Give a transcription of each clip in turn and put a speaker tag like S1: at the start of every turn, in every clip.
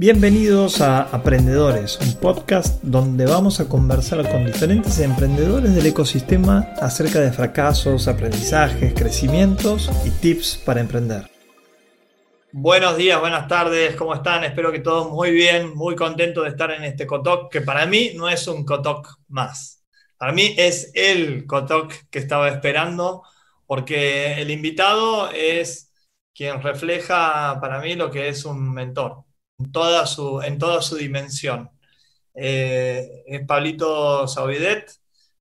S1: Bienvenidos a Aprendedores, un podcast donde vamos a conversar con diferentes emprendedores del ecosistema acerca de fracasos, aprendizajes, crecimientos y tips para emprender. Buenos días, buenas tardes, ¿cómo están? Espero que todos muy bien, muy contentos de estar en este Cotoc, que para mí no es un Cotoc más. Para mí es el Cotoc que estaba esperando, porque el invitado es quien refleja para mí lo que es un mentor en toda su, en toda su dimensión. Eh, es Pablito Saubidet,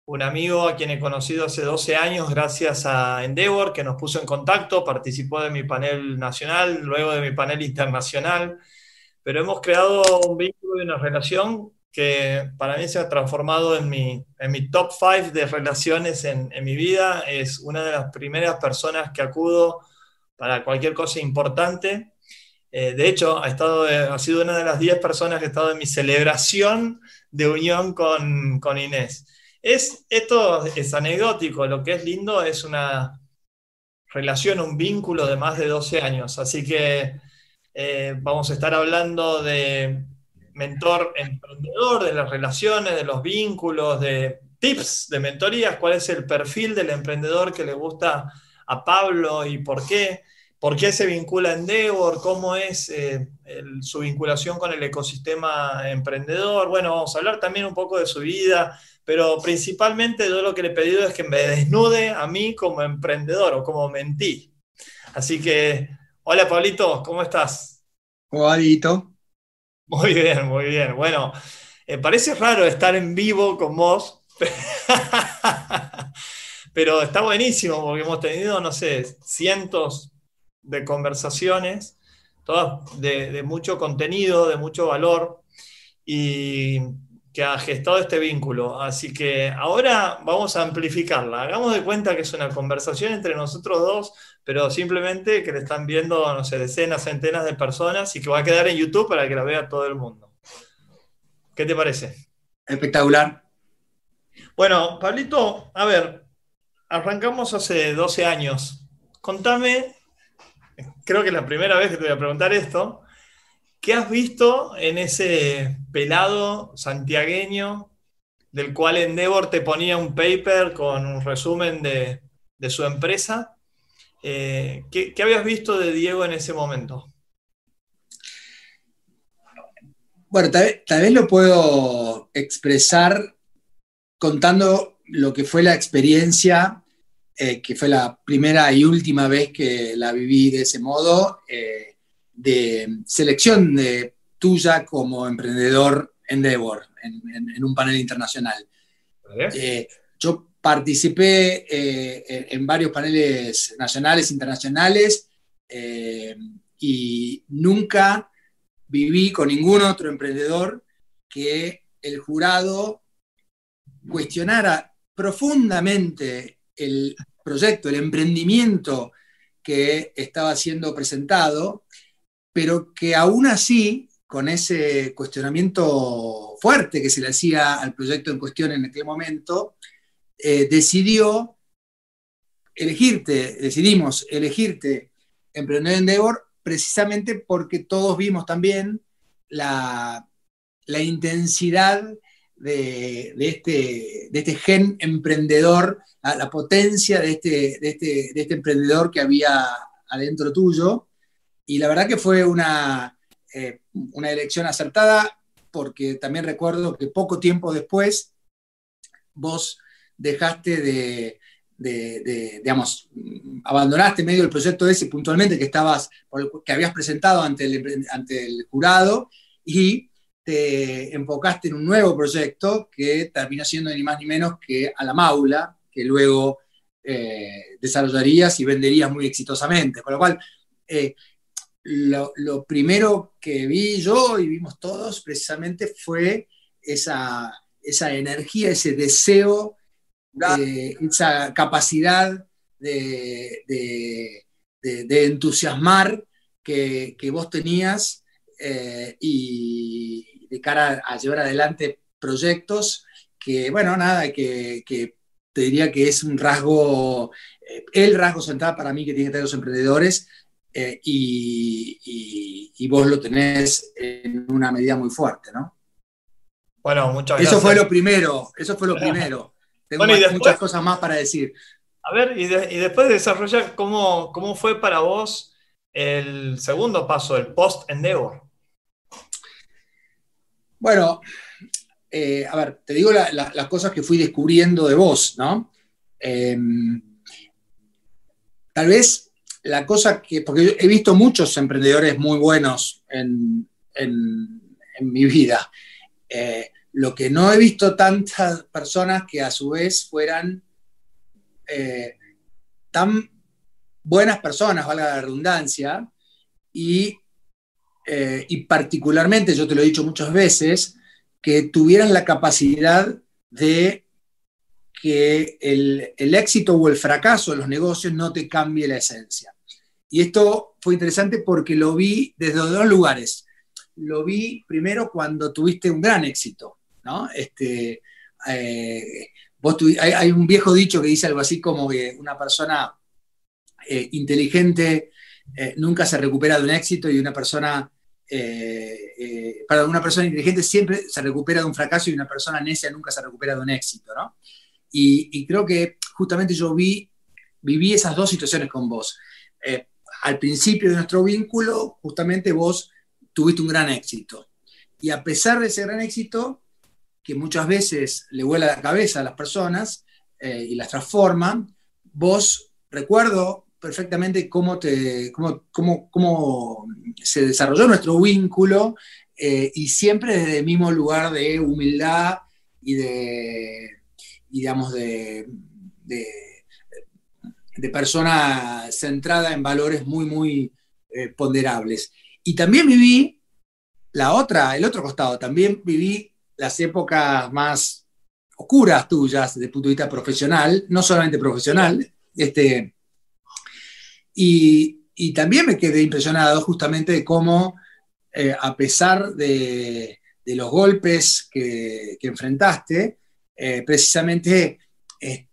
S1: un amigo a quien he conocido hace 12 años gracias a Endeavor, que nos puso en contacto, participó de mi panel nacional, luego de mi panel internacional, pero hemos creado un vínculo y una relación que para mí se ha transformado en mi, en mi top 5 de relaciones en, en mi vida. Es una de las primeras personas que acudo para cualquier cosa importante eh, de hecho, ha, estado, eh, ha sido una de las 10 personas que ha estado en mi celebración de unión con, con Inés. Es, esto es anecdótico, lo que es lindo es una relación, un vínculo de más de 12 años. Así que eh, vamos a estar hablando de mentor emprendedor, de las relaciones, de los vínculos, de tips de mentorías, cuál es el perfil del emprendedor que le gusta a Pablo y por qué. ¿Por qué se vincula Endeavor? ¿Cómo es eh, su vinculación con el ecosistema emprendedor? Bueno, vamos a hablar también un poco de su vida, pero principalmente yo lo que le he pedido es que me desnude a mí como emprendedor o como mentí. Así que, hola Pablito, ¿cómo estás?
S2: Hola,
S1: Muy bien, muy bien. Bueno, eh, parece raro estar en vivo con vos, pero está buenísimo porque hemos tenido, no sé, cientos, de conversaciones, todas de, mucho contenido, de mucho valor, y que ha gestado este vínculo. Así que ahora vamos a amplificarla. Hagamos de cuenta que es una conversación entre nosotros dos, pero simplemente que le están viendo, no sé, decenas, centenas de personas y que va a quedar en YouTube para que la vea todo el mundo. ¿Qué te parece?
S2: Espectacular.
S1: Bueno, Pablito, a ver, arrancamos hace 12 años. Contame creo que es la primera vez que te voy a preguntar esto. ¿Qué has visto en ese pelado santiagueño del cual Endeavor te ponía un paper con un resumen de, su empresa? Eh, ¿qué, habías visto de Diego en ese momento?
S2: Bueno, tal vez, lo puedo expresar contando lo que fue la experiencia eh, que fue la primera y última vez que la viví de ese modo, eh, de selección de tuya como emprendedor Endeavor en, en, un panel internacional. Eh, yo participé en varios paneles nacionales, internacionales, y nunca viví con ningún otro emprendedor que el jurado cuestionara profundamente el proyecto, el emprendimiento que estaba siendo presentado, pero que aún así, con ese cuestionamiento fuerte que se le hacía al proyecto en cuestión en aquel momento, eh, decidió elegirte, decidimos elegirte Emprendedor Endeavor precisamente porque todos vimos también la, la intensidad de, este, de este gen emprendedor, la, potencia de este, de, este, de este emprendedor que había adentro tuyo. Y la verdad que fue una, eh, una elección acertada, porque también recuerdo que poco tiempo después vos dejaste de, de, digamos, abandonaste medio el proyecto ese puntualmente que estabas, que habías presentado ante el, ante el jurado y te enfocaste en un nuevo proyecto que terminó siendo ni más ni menos que a la maula, que luego eh, desarrollarías y venderías muy exitosamente. Con lo cual, eh, lo, primero que vi yo y vimos todos precisamente fue esa, esa energía, ese deseo, eh, esa capacidad de, entusiasmar que, que, vos tenías y, de cara a llevar adelante proyectos que, bueno, nada, que, te diría que es un rasgo, eh, el rasgo central para mí que tienen que tener los emprendedores, eh, y, vos lo tenés en una medida muy fuerte, ¿no?
S1: Bueno, muchas gracias.
S2: Eso fue lo primero, eso fue lo primero. Tengo muchas cosas más para decir.
S1: A ver, y, después de desarrollar, ¿cómo, ¿cómo fue para vos el segundo paso, el post-endeavor?
S2: Bueno, eh, a ver, te digo las cosas que fui descubriendo de vos, ¿no? Em, tal vez la cosa que, porque he visto muchos emprendedores muy buenos en, mi vida, eh, lo que no he visto tantas personas que a su vez fueran eh, tan buenas personas, valga la redundancia, y, y particularmente, yo te lo he dicho muchas veces, que tuvieran la capacidad de que el, éxito o el fracaso de los negocios no te cambie la esencia. Y esto fue interesante porque lo vi desde dos lugares. Lo vi primero cuando tuviste un gran éxito, ¿no? Este, eh, hay, un viejo dicho que dice algo así como que una persona eh, inteligente eh, nunca se recupera de un éxito y una persona eh, eh, para una persona inteligente siempre se recupera de un fracaso y una persona necia nunca se recupera de un éxito, ¿no? Y, creo que justamente yo vi, viví esas dos situaciones con vos. Eh, al principio de nuestro vínculo, justamente vos tuviste un gran éxito. Y a pesar de ese gran éxito, que muchas veces le vuela la cabeza a las personas y las transforma, vos, recuerdo perfectamente cómo, te, cómo, cómo, se desarrolló nuestro vínculo eh, y siempre desde el mismo lugar de humildad y de, digamos, de, de, persona centrada en valores muy, muy eh, ponderables. Y también viví la otra, el otro costado, también viví las épocas más oscuras tuyas desde punto de vista profesional, no solamente profesional, este, y, también me quedé impresionado justamente de cómo, eh, a pesar de, los golpes que, enfrentaste, eh, precisamente eh,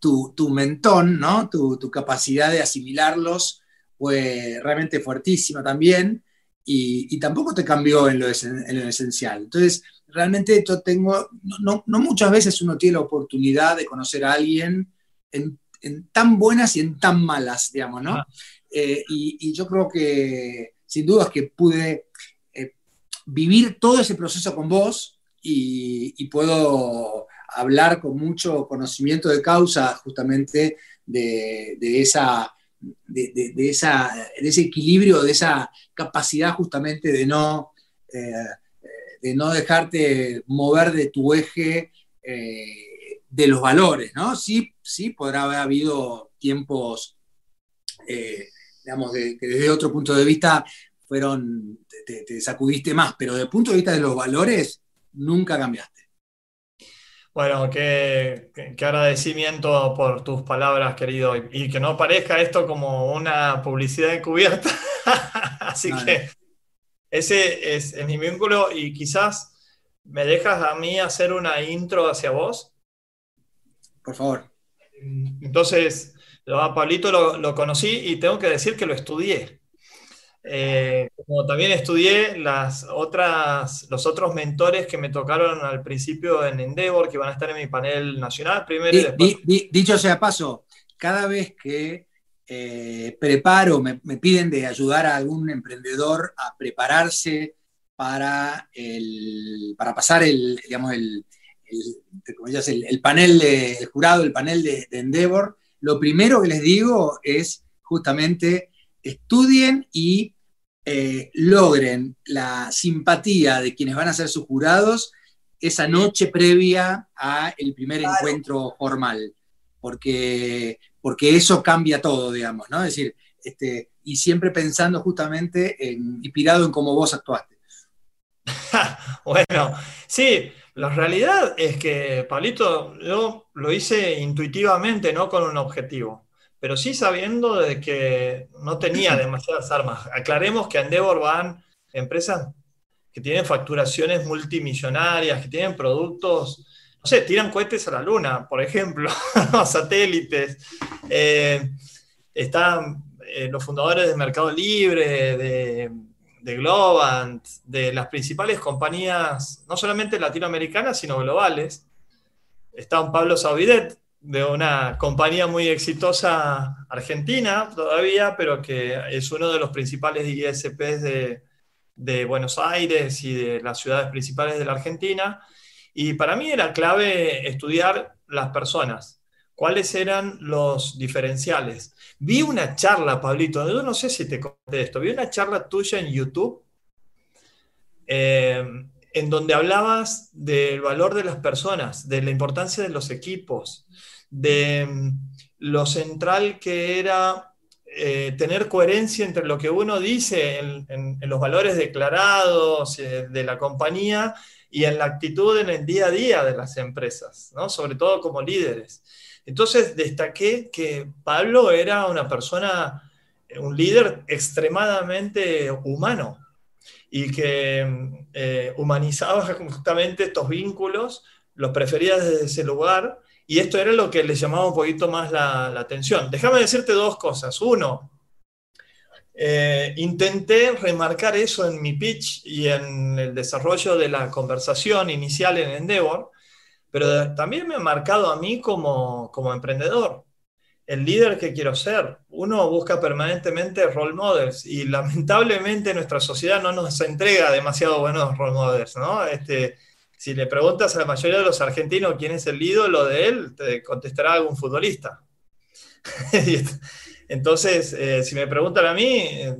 S2: tu, mentón, ¿no? Tu, capacidad de asimilarlos fue realmente fuertísima también y, tampoco te cambió en lo, esencial. Entonces, realmente yo tengo, no, no, muchas veces uno tiene la oportunidad de conocer a alguien en en tan buenas y en tan malas, digamos, ¿no? Ah. Eh, y, yo creo que, sin duda, que pude eh, vivir todo ese proceso con vos y, puedo hablar con mucho conocimiento de causa justamente de, esa, de, esa, de ese equilibrio, de esa capacidad justamente de no, eh, de no dejarte mover de tu eje de los valores, ¿no? Sí, sí podrá haber habido tiempos, eh, digamos, que desde otro punto de vista fueron, te, sacudiste más, pero desde el punto de vista de los valores, nunca cambiaste.
S1: Bueno, qué, agradecimiento por tus palabras, querido, y, que no parezca esto como una publicidad encubierta. Así que ese es, es mi vínculo y quizás me dejas a mí hacer una intro hacia vos
S2: por favor.
S1: Entonces, a Pablito lo, conocí y tengo que decir que lo estudié. Eh, como también estudié las otras, los otros mentores que me tocaron al principio en Endeavor, que van a estar en mi panel nacional primero.
S2: dicho sea paso, cada vez que eh, preparo, me, piden de ayudar a algún emprendedor a prepararse para, el, para pasar el, digamos, el, el, panel de jurado, el panel de, Endeavor, lo primero que les digo es justamente estudien y eh, logren la simpatía de quienes van a ser sus jurados esa noche previa a el primer encuentro formal, porque, porque eso cambia todo, digamos, ¿no? Es decir, este, y siempre pensando justamente en, inspirado en cómo vos actuaste.
S1: bueno, sí, la realidad es que, Pablito, yo lo hice intuitivamente, no con un objetivo, pero sí sabiendo de que no tenía demasiadas armas. Aclaremos que a Endeavor van empresas que tienen facturaciones multimillonarias, que tienen productos, no sé, tiran cohetes a la luna, por ejemplo, satélites. Eh, están eh, los fundadores de Mercado Libre, de, de Globant, de las principales compañías, no solamente latinoamericanas, sino globales. Está un Pablo Saubidet, de una compañía muy exitosa argentina todavía, pero que es uno de los principales ISPs de, de Buenos Aires y de las ciudades principales de la Argentina. Y para mí era clave estudiar las personas, cuáles eran los diferenciales. Vi una charla, Pablito, no sé si te conté esto, vi una charla tuya en YouTube eh, en donde hablabas del valor de las personas, de la importancia de los equipos, de mm, lo central que era eh, tener coherencia entre lo que uno dice en, los valores declarados eh, de la compañía y en la actitud en el día a día de las empresas, ¿no? sobre todo como líderes. Entonces destaqué que Pablo era una persona, un líder extremadamente humano y que eh, humanizaba justamente estos vínculos, los prefería desde ese lugar y esto era lo que le llamaba un poquito más la, atención. Déjame decirte dos cosas. Uno, eh, intenté remarcar eso en mi pitch y en el desarrollo de la conversación inicial en Endeavor, pero también me ha marcado a mí como, como emprendedor. El líder que quiero ser. Uno busca permanentemente role models y lamentablemente nuestra sociedad no nos entrega demasiado buenos role models, ¿no? Este, si le preguntas a la mayoría de los argentinos quién es el ídolo de él, te contestará algún futbolista. Entonces, eh, si me preguntan a mí, eh,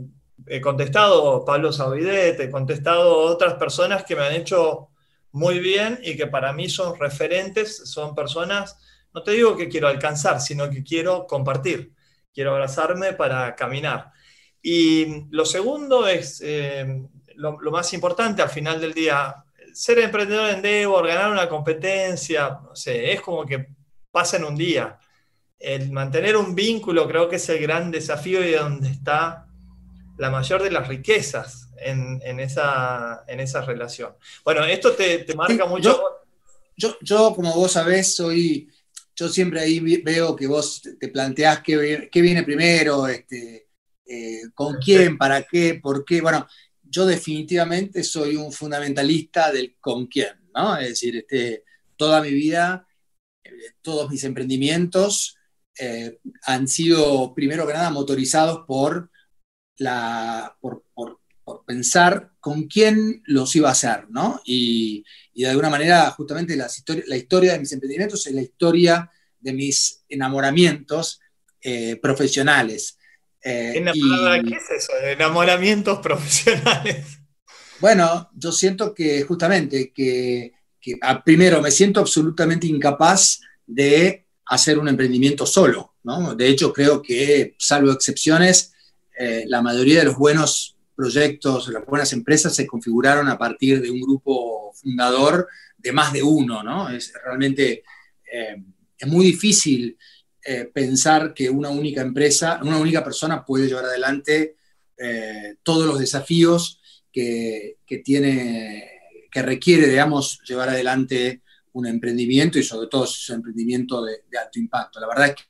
S1: he contestado Pablo Saubidet, he contestado otras personas que me han hecho muy bien y que para mí son referentes, son personas, no te digo que quiero alcanzar, sino que quiero compartir, quiero abrazarme para caminar. Y lo segundo es, eh, lo, lo, más importante al final del día, ser emprendedor en Endeavor, ganar una competencia, no sé, es como que pasa en un día. El mantener un vínculo creo que es el gran desafío y donde está la mayor de las riquezas en, esa, en esa relación. Bueno, esto te, marca mucho.
S2: Yo, yo, como vos sabés, soy, yo siempre ahí veo que vos te planteás qué, qué viene primero, este, eh, con quién, para qué, por qué. Bueno, yo definitivamente soy un fundamentalista del con quién, ¿no? Es decir, este, toda mi vida, eh, todos mis emprendimientos eh, han sido, primero que nada, motorizados por, la, por, pensar con quién los iba a hacer, ¿no? Y, de alguna manera, justamente la historia de mis emprendimientos es la historia de mis enamoramientos eh, profesionales.
S1: Eh, ¿Qué es eso? Enamoramientos profesionales.
S2: Bueno, yo siento que justamente que, primero me siento absolutamente incapaz de hacer un emprendimiento solo. ¿no? De hecho, creo que, salvo excepciones, eh, la mayoría de los buenos proyectos, las buenas empresas se configuraron a partir de un grupo fundador de más de uno. ¿no? Es realmente eh, es muy difícil eh, pensar que una única empresa, una única persona puede llevar adelante eh, todos los desafíos que, tiene, que requiere, digamos, llevar adelante un emprendimiento y sobre todo un emprendimiento de, alto impacto. La verdad es que,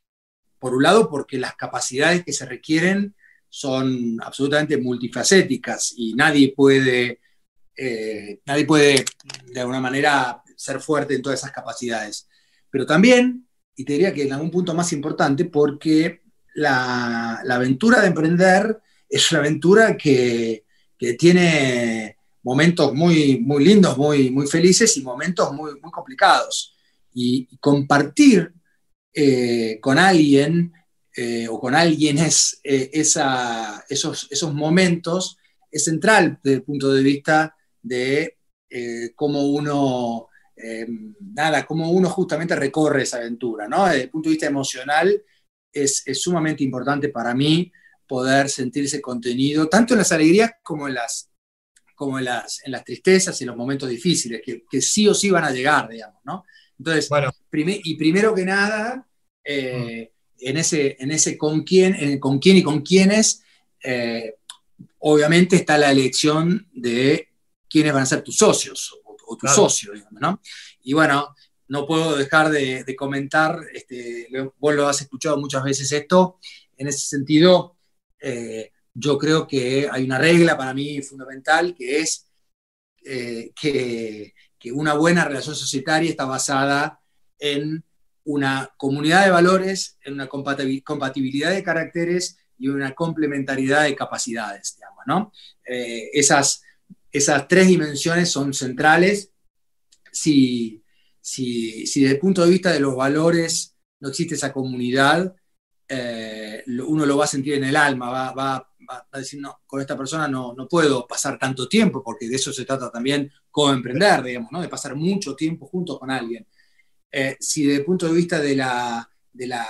S2: por un lado, porque las capacidades que se requieren son absolutamente multifacéticas y nadie puede, eh, nadie puede de alguna manera ser fuerte en todas esas capacidades. Pero también y te diría que en algún punto más importante porque la, aventura de emprender es una aventura que, tiene momentos muy, muy lindos, muy, muy felices y momentos muy, muy complicados. Y compartir eh, con alguien eh, o con alguien es, eh, esos, esos momentos es central desde el punto de vista de cómo uno eh, nada, como uno justamente recorre esa aventura, ¿no? Desde el punto de vista emocional, es, sumamente importante para mí poder sentirse contenido, tanto en las alegrías como en las, como en las, en las tristezas y en los momentos difíciles, que, sí o sí van a llegar, digamos, ¿no? Entonces, bueno. y primero que nada, eh, mm. En, ese, en ese con quién, con quién y con quiénes, eh, obviamente está la elección de quiénes van a ser tus socios o tu socio, digamos, ¿no? Y bueno, no puedo dejar de, comentar, este, vos lo has escuchado muchas veces esto, en ese sentido, yo creo que hay una regla para mí fundamental que es que, que una buena relación societaria está basada en una comunidad de valores, una compatibilidad de caracteres y una complementariedad de capacidades, digamos, ¿no? Eh, esas, esas tres dimensiones son centrales. Si, si, si, desde el punto de vista de los valores no existe esa comunidad, eh, uno lo va a sentir en el alma, va, va, a decir, no, con esta persona no, no, puedo pasar tanto tiempo, porque de eso se trata también como emprender, digamos, ¿no? de pasar mucho tiempo junto con alguien. Eh, si desde el punto de vista de la, de la,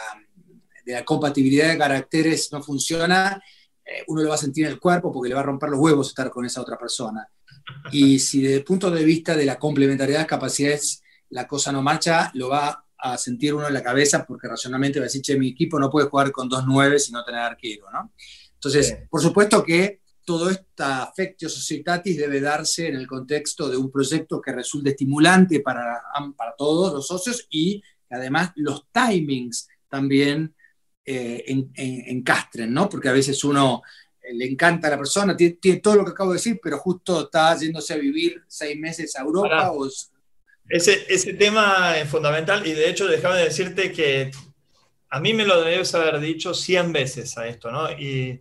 S2: de la compatibilidad de caracteres no funciona, eh, uno lo va a sentir en el cuerpo porque le va a romper los huevos estar con esa otra persona. Y si desde el punto de vista de la complementariedad de capacidades la cosa no marcha, lo va a sentir uno en la cabeza porque racionalmente va a decir, che, mi equipo no puede jugar con dos nueve y no tener arquero, ¿no? Entonces, por supuesto que todo esta affectio societatis debe darse en el contexto de un proyecto que resulte estimulante para, para todos los socios y además los timings también eh, encastren, ¿no? Porque a veces uno eh, le encanta a la persona, tiene, todo lo que acabo de decir, pero justo está yéndose a vivir seis meses a Europa. O...
S1: Ese, ese tema es fundamental y de hecho déjame decirte que a mí me lo debes haber dicho 100 veces a esto, ¿no? Y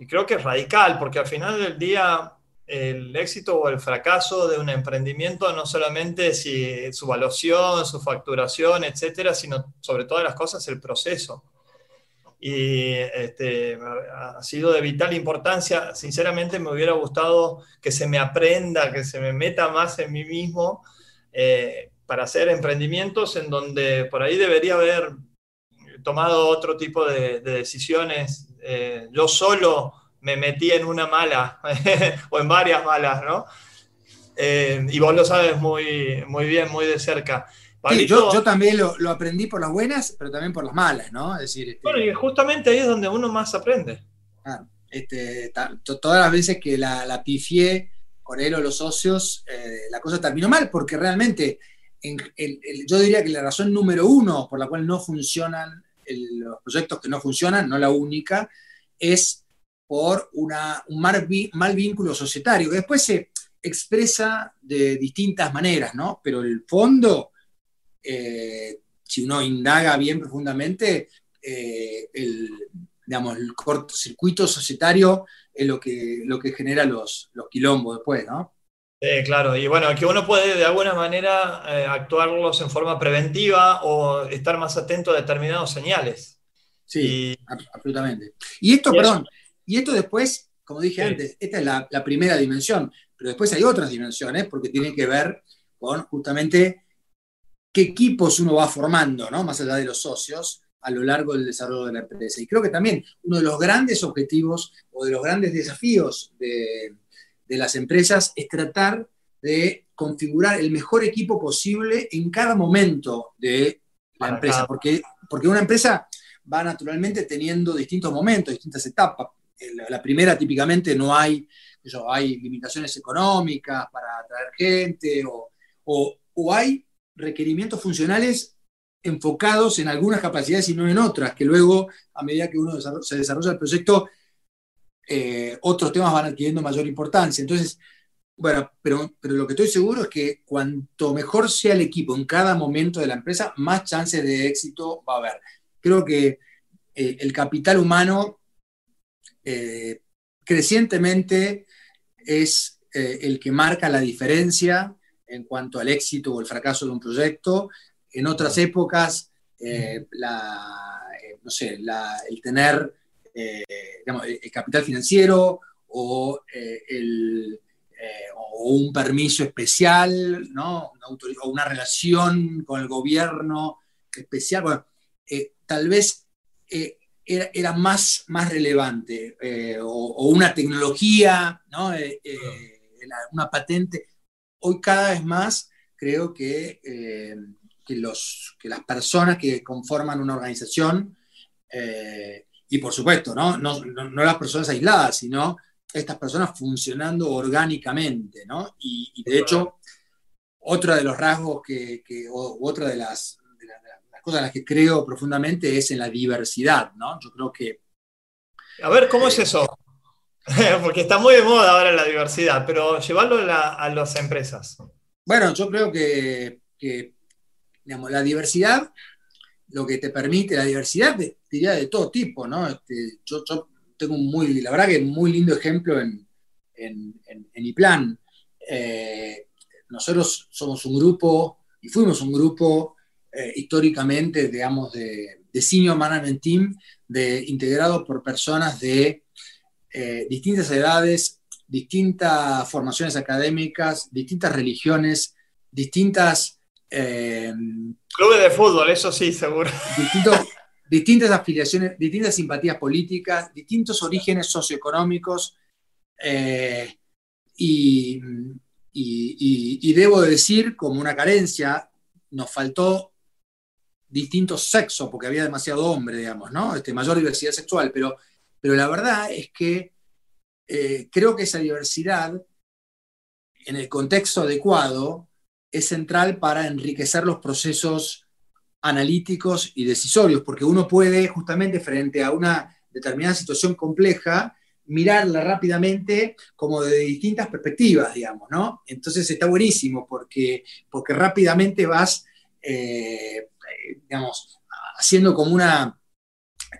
S1: y creo que es radical, porque al final del día el éxito o el fracaso de un emprendimiento no solamente si su evaluación, su facturación, etcétera, sino sobre todas las cosas el proceso. Y este, ha sido de vital importancia. Sinceramente me hubiera gustado que se me aprenda, que se me meta más en mí mismo eh, para hacer emprendimientos en donde por ahí debería haber tomado otro tipo de, decisiones. Eh, yo solo me metí en una mala o en varias malas, ¿no? Eh, y vos lo sabes muy, muy bien, muy de cerca.
S2: Sí, yo, también lo, aprendí por las buenas, pero también por las malas, ¿no? Es decir,
S1: este, bueno, y justamente ahí es donde uno más aprende.
S2: este, todas las veces que la, la pifié con él o los socios, eh, la cosa terminó mal, porque realmente yo diría que la razón número uno por la cual no funcionan los proyectos que no funcionan, no la única, es por una, un mal, mal, vínculo societario, que después se expresa de distintas maneras, ¿no? Pero el fondo, eh, si uno indaga bien profundamente, eh, el, digamos, el cortocircuito societario es lo que, lo que genera los, los quilombos después, ¿no?
S1: Claro, y bueno, que uno puede de alguna manera eh, actuarlos en forma preventiva o estar más atento a determinados señales.
S2: Sí, absolutamente. Y esto, perdón, y esto después, como dije antes, esta es la, primera dimensión, pero después hay otras dimensiones porque tiene que ver con justamente qué equipos uno va formando, ¿no? Más allá de los socios, a lo largo del desarrollo de la empresa. Y creo que también uno de los grandes objetivos o de los grandes desafíos de de las empresas es tratar de configurar el mejor equipo posible en cada momento de la empresa, porque, porque una empresa va naturalmente teniendo distintos momentos, distintas etapas. La primera típicamente no hay, hay limitaciones económicas para atraer gente o, o, hay requerimientos funcionales enfocados en algunas capacidades y no en otras, que luego, a medida que uno se desarrolla el proyecto, eh, otros temas van adquiriendo mayor importancia. Entonces, bueno, pero, pero lo que estoy seguro es que cuanto mejor sea el equipo en cada momento de la empresa, más chances de éxito va a haber. Creo que eh, el capital humano eh, crecientemente es el que marca la diferencia en cuanto al éxito o el fracaso de un proyecto. En otras épocas, la, no sé, el tener eh, el capital financiero o, eh, eh, o, un permiso especial, ¿no? o una relación con el gobierno especial. tal vez era, más, más relevante, o, una tecnología, ¿no? una patente. Hoy cada vez más creo que, que, los, que las personas que conforman una organización y por supuesto, ¿no? No, las personas aisladas, sino estas personas funcionando orgánicamente, ¿no? Y, de hecho, otro de los rasgos que, otra de las, cosas en las que creo profundamente es en la diversidad, ¿no? Yo creo que
S1: A ver, ¿cómo es eso? Porque está muy de moda ahora la diversidad, pero llevarlo a, las empresas.
S2: Bueno, yo creo que, digamos, la diversidad, lo que te permite, la diversidad, diría de todo tipo, ¿no? Este, yo, tengo un muy, la verdad que un muy lindo ejemplo en, en, en, IPLAN. Eh, nosotros somos un grupo, y fuimos un grupo eh, históricamente, digamos, de, de, Senior Management Team, de, integrado por personas de eh, distintas edades, distintas formaciones académicas, distintas religiones, distintas...
S1: Clubes de fútbol, eso sí, seguro.
S2: Distintas afiliaciones, distintas simpatías políticas, distintos orígenes socioeconómicos, eh, y, debo decir, como una carencia, nos faltó distintos sexos, porque había demasiado hombre, digamos. Este, mayor diversidad sexual, pero, pero la verdad es que eh, creo que esa diversidad, en el contexto adecuado, es central para enriquecer los procesos analíticos y decisorios, porque uno puede justamente frente a una determinada situación compleja, mirarla rápidamente como de distintas perspectivas, digamos, ¿no? Entonces está buenísimo porque, porque rápidamente vas, eh, digamos, haciendo como, una,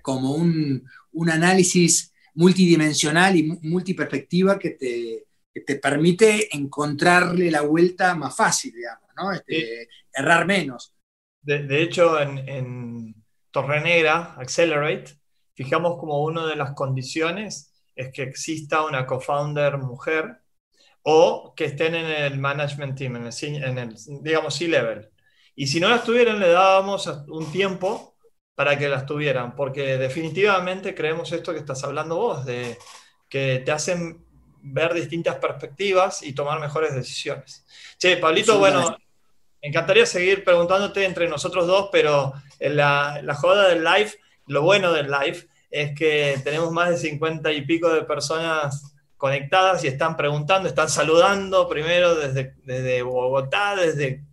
S2: como un, análisis multidimensional y multiperspectiva que te, te, permite encontrarle la vuelta más fácil, digamos, ¿no? Este, errar menos.
S1: De, hecho, en, en Torre Negra, Accelerate, fijamos como una de las condiciones es que exista una co-founder mujer o que estén en el management team, en el, digamos, C-level. Y si no las tuvieran, le dábamos un tiempo para que las tuvieran, porque definitivamente creemos esto que estás hablando vos, de que te hacen ver distintas perspectivas y tomar mejores decisiones. Che, Pablito, bueno, encantaría seguir preguntándote entre nosotros dos, pero la, la joda del live, lo bueno del live es que tenemos más de 50 y pico de personas conectadas y están preguntando, están saludando primero desde, desde Bogotá, desde,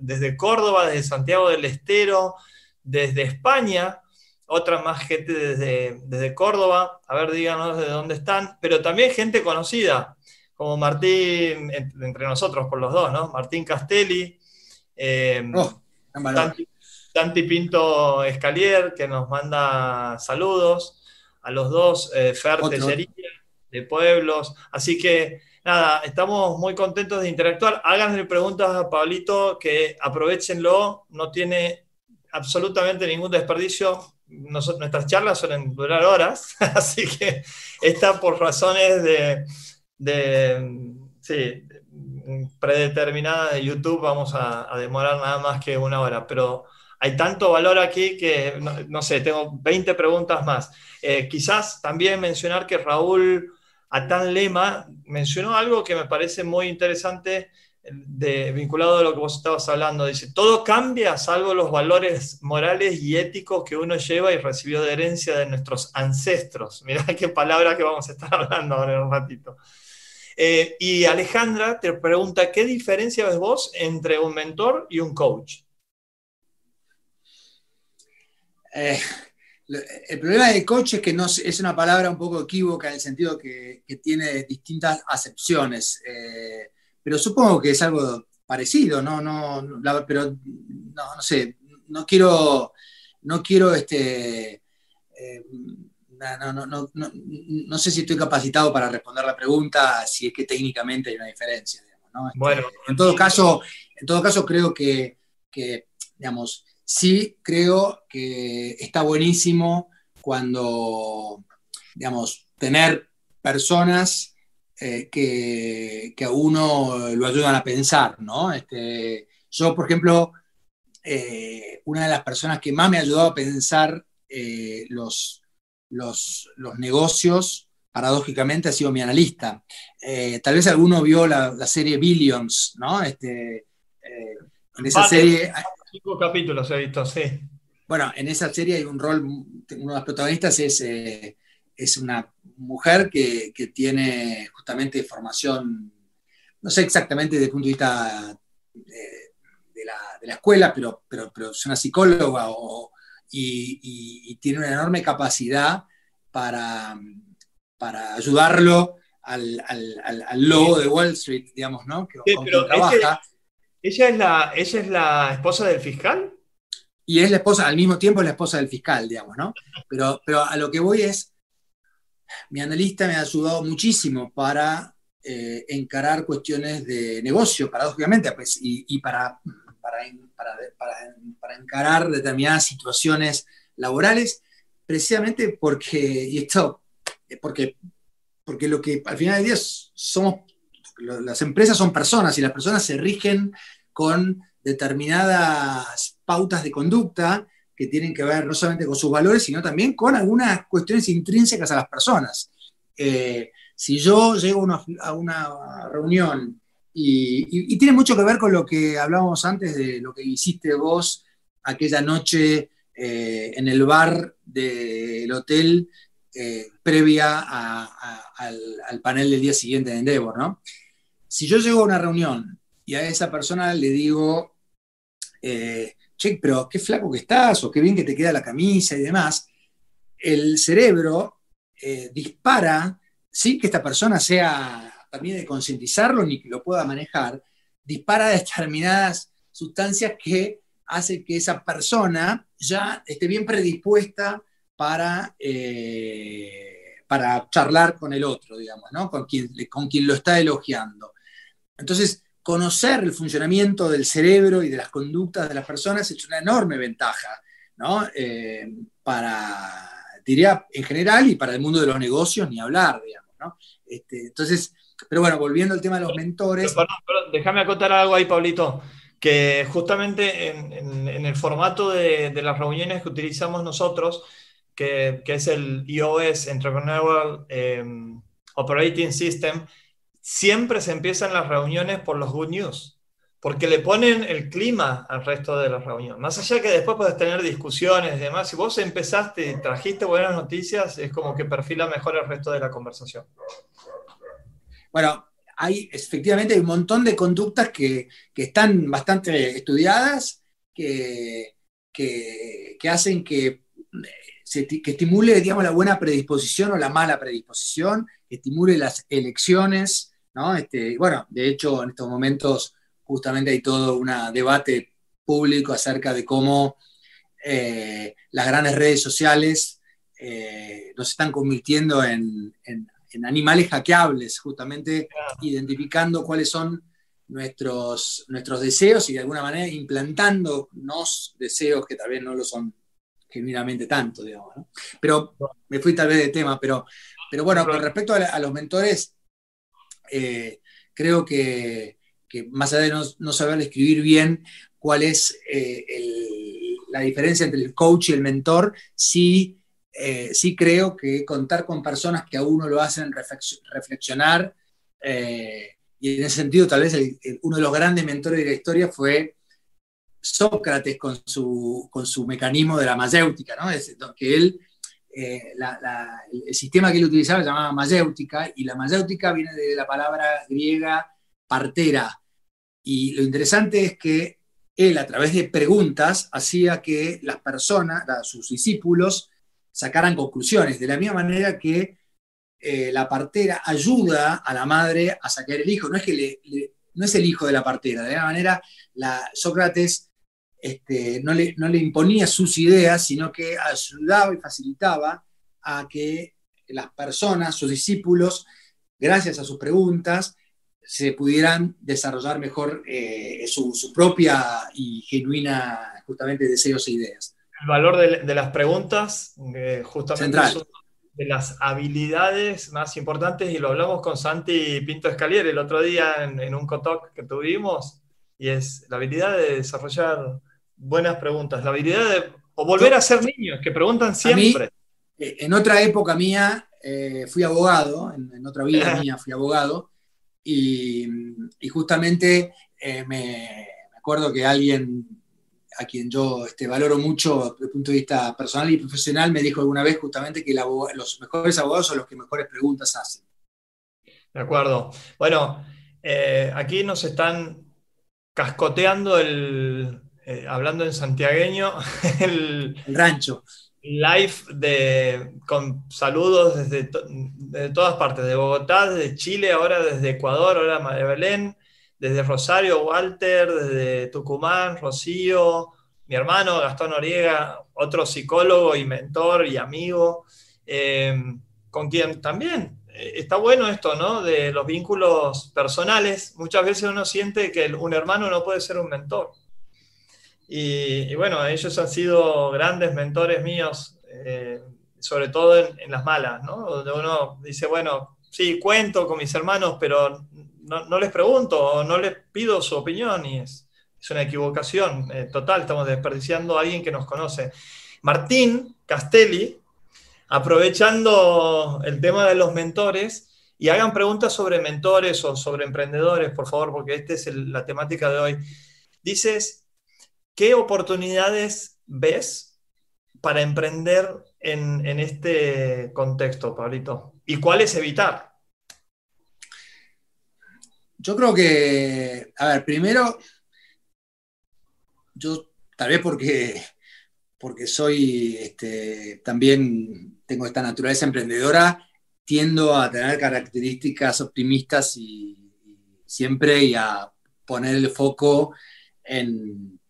S1: desde Córdoba, desde Santiago del Estero, desde España, otra más gente desde, desde Córdoba, a ver, díganos de dónde están, pero también gente conocida, como Martín, entre nosotros por los dos, ¿no? Martín Castelli, eh, oh, Santi Pinto Escalier, que nos manda saludos, a los dos, eh, Fer de Pueblos. Así que nada, estamos muy contentos de interactuar. Háganle preguntas a Pablito, que aprovechenlo, no tiene absolutamente ningún desperdicio. nuestras charlas suelen durar horas, así que está por razones de, de sí, predeterminadas de YouTube, vamos a, demorar nada más que una hora, pero hay tanto valor aquí que, no, sé, tengo 20 preguntas más. Eh, quizás también mencionar que Raúl Atán Lema mencionó algo que me parece muy interesante de, vinculado a lo que vos estabas hablando. Dice, todo cambia salvo los valores morales y éticos que uno lleva y recibió de herencia de nuestros ancestros. Mirá qué palabra que vamos a estar hablando ahora en un ratito. Eh, y Alejandra te pregunta, ¿qué diferencia ves vos entre un mentor y un coach?
S2: Eh, el problema del coach es que no, es una palabra un poco equívoca en el sentido que, tiene distintas acepciones, eh, pero supongo que es algo parecido, ¿no? no, pero no, sé, no quiero, no quiero este, no, sé si estoy capacitado para responder la pregunta, si es que técnicamente hay una diferencia. Este, bueno, en todo caso, en todo caso creo que, que digamos, sí creo que está buenísimo cuando, digamos, tener personas eh, que, a uno lo ayudan a pensar, ¿no? Este, yo, por ejemplo, eh, una de las personas que más me ha ayudado a pensar eh, los, los, negocios, paradójicamente, ha sido mi analista. tal vez alguno vio la, serie Billions, ¿no? Este, en esa serie
S1: Cinco capítulos he visto, sí.
S2: Bueno, en esa serie hay un rol, uno de los protagonistas es, eh, es una mujer que, tiene justamente formación, no sé exactamente desde el punto de vista de, la, escuela, pero, pero, pero, es una psicóloga y, tiene una enorme capacidad para, para ayudarlo al, logo de Wall Street, digamos, ¿no? Que,
S1: trabaja. Ella, es la, ¿Ella es la esposa del fiscal?
S2: Y es la esposa, al mismo tiempo es la esposa del fiscal, digamos, ¿no? Pero, pero a lo que voy es, mi analista me ha ayudado muchísimo para eh, encarar cuestiones de negocio, paradójicamente, pues, y, para, para, encarar determinadas situaciones laborales, precisamente porque, y esto, porque, porque lo que al final del día somos, las empresas son personas y las personas se rigen con determinadas pautas de conducta que tienen que ver no solamente con sus valores, sino también con algunas cuestiones intrínsecas a las personas. Eh, si yo llego a una reunión y, tiene mucho que ver con lo que hablábamos antes de lo que hiciste vos aquella noche eh, en el bar del hotel eh, previa al, panel del día siguiente de Endeavor, ¿no? Si yo llego a una reunión y a esa persona le digo, eh, che, pero qué flaco que estás, o qué bien que te queda la camisa y demás, el cerebro dispara sin que esta persona sea también de concientizarlo ni que lo pueda manejar, dispara determinadas sustancias que hace que esa persona ya esté bien predispuesta para, eh, para charlar con el otro, digamos, ¿no? con, quien, con quien lo está elogiando. Entonces, conocer el funcionamiento del cerebro y de las conductas de las personas es una enorme ventaja, ¿no? Eh, para, diría, en general y para el mundo de los negocios, ni hablar, digamos, ¿no? Este, entonces, pero bueno, volviendo al tema de los mentores.
S1: déjame acotar algo ahí, Pablito, que justamente en, el formato de, las reuniones que utilizamos nosotros, que, es el iOS, Entrepreneurial em, Operating System, siempre se empiezan las reuniones por los good news porque le ponen el clima al resto de la reunión. Más allá que después puedes tener discusiones y demás, si vos empezaste y trajiste buenas noticias, es como que perfila mejor el resto de la conversación.
S2: Bueno, hay efectivamente un montón de conductas que, están bastante estudiadas, que, que, hacen que, se, que estimule, digamos, la buena predisposición o la mala predisposición, que estimule las elecciones, ¿no? Este, bueno, de hecho, en estos momentos justamente hay todo un debate público acerca de cómo eh, las grandes redes sociales eh, nos están convirtiendo en, animales hackeables, justamente identificando cuáles son nuestros, nuestros deseos y de alguna manera implantándonos deseos que tal vez no lo son genuinamente tanto, digamos. Pero me fui tal vez de tema, pero, pero bueno, con respecto a, los mentores, eh, creo que que más allá de no, saber escribir bien cuál es eh, la diferencia entre el coach y el mentor, sí, eh, sí creo que contar con personas que a uno lo hacen reflexionar, eh, y en ese sentido tal vez uno de los grandes mentores de la historia fue Sócrates con su, con su mecanismo de la mayéutica, ¿no? que él, el sistema que él utilizaba se llamaba mayéutica, y la mayéutica viene de la palabra griega partera, y lo interesante es que él, a través de preguntas, hacía que las personas, sus discípulos, sacaran conclusiones, de la misma manera que eh, la partera ayuda a la madre a sacar el hijo. No es, que no es el hijo de la partera, de la misma manera la, Sócrates este, no, le, no le imponía sus ideas, sino que ayudaba y facilitaba a que las personas, sus discípulos, gracias a sus preguntas, se pudieran desarrollar mejor eh, su, propia y genuina, justamente, deseos e ideas.
S1: El valor de, las preguntas, eh, justamente de las habilidades más importantes, y lo hablamos con Santi Pinto Escalier el otro día en, un cotoc que tuvimos, y es la habilidad de desarrollar buenas preguntas, la habilidad de o volver a ser niños, que preguntan siempre.
S2: Eh, en otra época mía, fui abogado, en, otra vida mía fui abogado, y, justamente eh, me, acuerdo que alguien a quien yo este, valoro mucho desde el punto de vista personal y profesional me dijo alguna vez justamente que los mejores abogados son los que mejores preguntas hacen.
S1: De acuerdo. Bueno, eh, aquí nos están cascoteando el, eh, hablando en santiagueño,
S2: el, rancho.
S1: live de, con saludos desde, todas partes, de Bogotá, desde Chile, ahora desde Ecuador, ahora María Belén, desde Rosario, Walter, desde Tucumán, Rocío, mi hermano Gastón Noriega, otro psicólogo y mentor y amigo, eh, con quien también eh, está bueno esto, ¿no? De los vínculos personales. Muchas veces uno siente que un hermano no puede ser un mentor. Y, bueno, ellos han sido grandes mentores míos, eh, sobre todo en, las malas, ¿no? Donde uno dice, bueno, sí, cuento con mis hermanos, pero no, les pregunto no les pido su opinión y es, es una equivocación eh, total, estamos desperdiciando a alguien que nos conoce. Martín Castelli, aprovechando el tema de los mentores, y hagan preguntas sobre mentores o sobre emprendedores, por favor, porque esta es la temática de hoy. Dices, ¿qué oportunidades ves para emprender en, este contexto, Pablito? ¿Y cuáles evitar?
S2: Yo creo que, a ver, primero, yo tal vez porque, porque soy este, también tengo esta naturaleza emprendedora, tiendo a tener características optimistas y, siempre y a poner el foco en,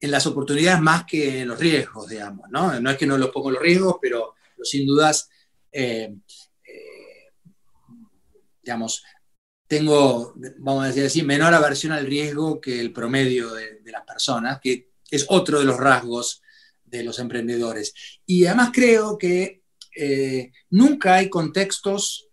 S2: las oportunidades más que en los riesgos, digamos. ¿no? no es que no los pongo los riesgos, pero, sin dudas, eh, eh, digamos, tengo, vamos a decir así, menor aversión al riesgo que el promedio de, las personas, que es otro de los rasgos de los emprendedores. Y además creo que eh, nunca hay contextos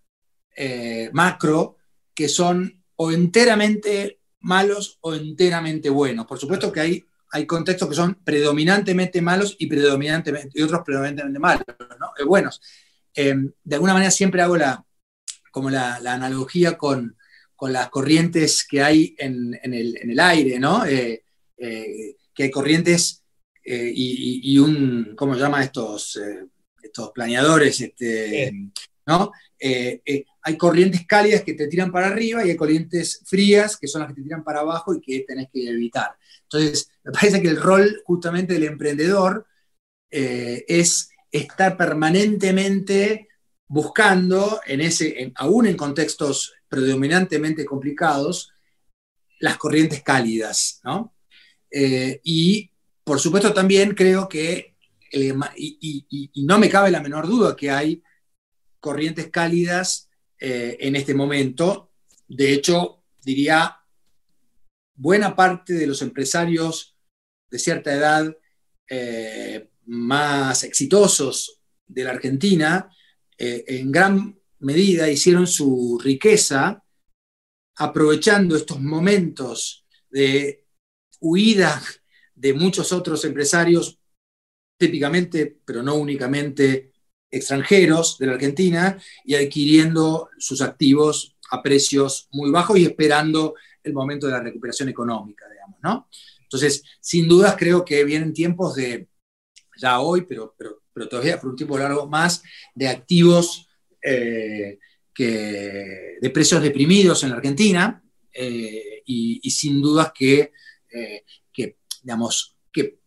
S2: eh, macro que son o enteramente malos o enteramente buenos. Por supuesto que hay, hay contextos que son predominantemente malos y, predominantemente, y otros predominantemente malos, ¿no? Eh, buenos. de alguna manera siempre hago la, como la, analogía con, con, las corrientes que hay en, el, en el, aire, ¿no? que hay corrientes y, un, ¿cómo se llama estos? estos planeadores, este, ¿no? Eh, eh, hay corrientes cálidas que te tiran para arriba y hay corrientes frías que son las que te tiran para abajo y que tenés que evitar. Entonces, me parece que el rol justamente del emprendedor eh, es estar permanentemente buscando, en ese, aún en contextos predominantemente complicados, las corrientes cálidas, ¿no? y por supuesto también creo que y, no me cabe la menor duda que hay corrientes cálidas eh, en este momento. De hecho, diría, buena parte de los empresarios de cierta edad eh, más exitosos de la Argentina, eh, en gran medida hicieron su riqueza aprovechando estos momentos de huida de muchos otros empresarios típicamente, pero no únicamente, extranjeros de la Argentina y adquiriendo sus activos a precios muy bajos y esperando el momento de la recuperación económica, digamos, ¿no? Entonces, sin dudas creo que vienen tiempos de, ya hoy, pero, pero, pero todavía por un tiempo largo más, de activos eh, que, de precios deprimidos en la Argentina eh, y, sin dudas que, eh, digamos, que,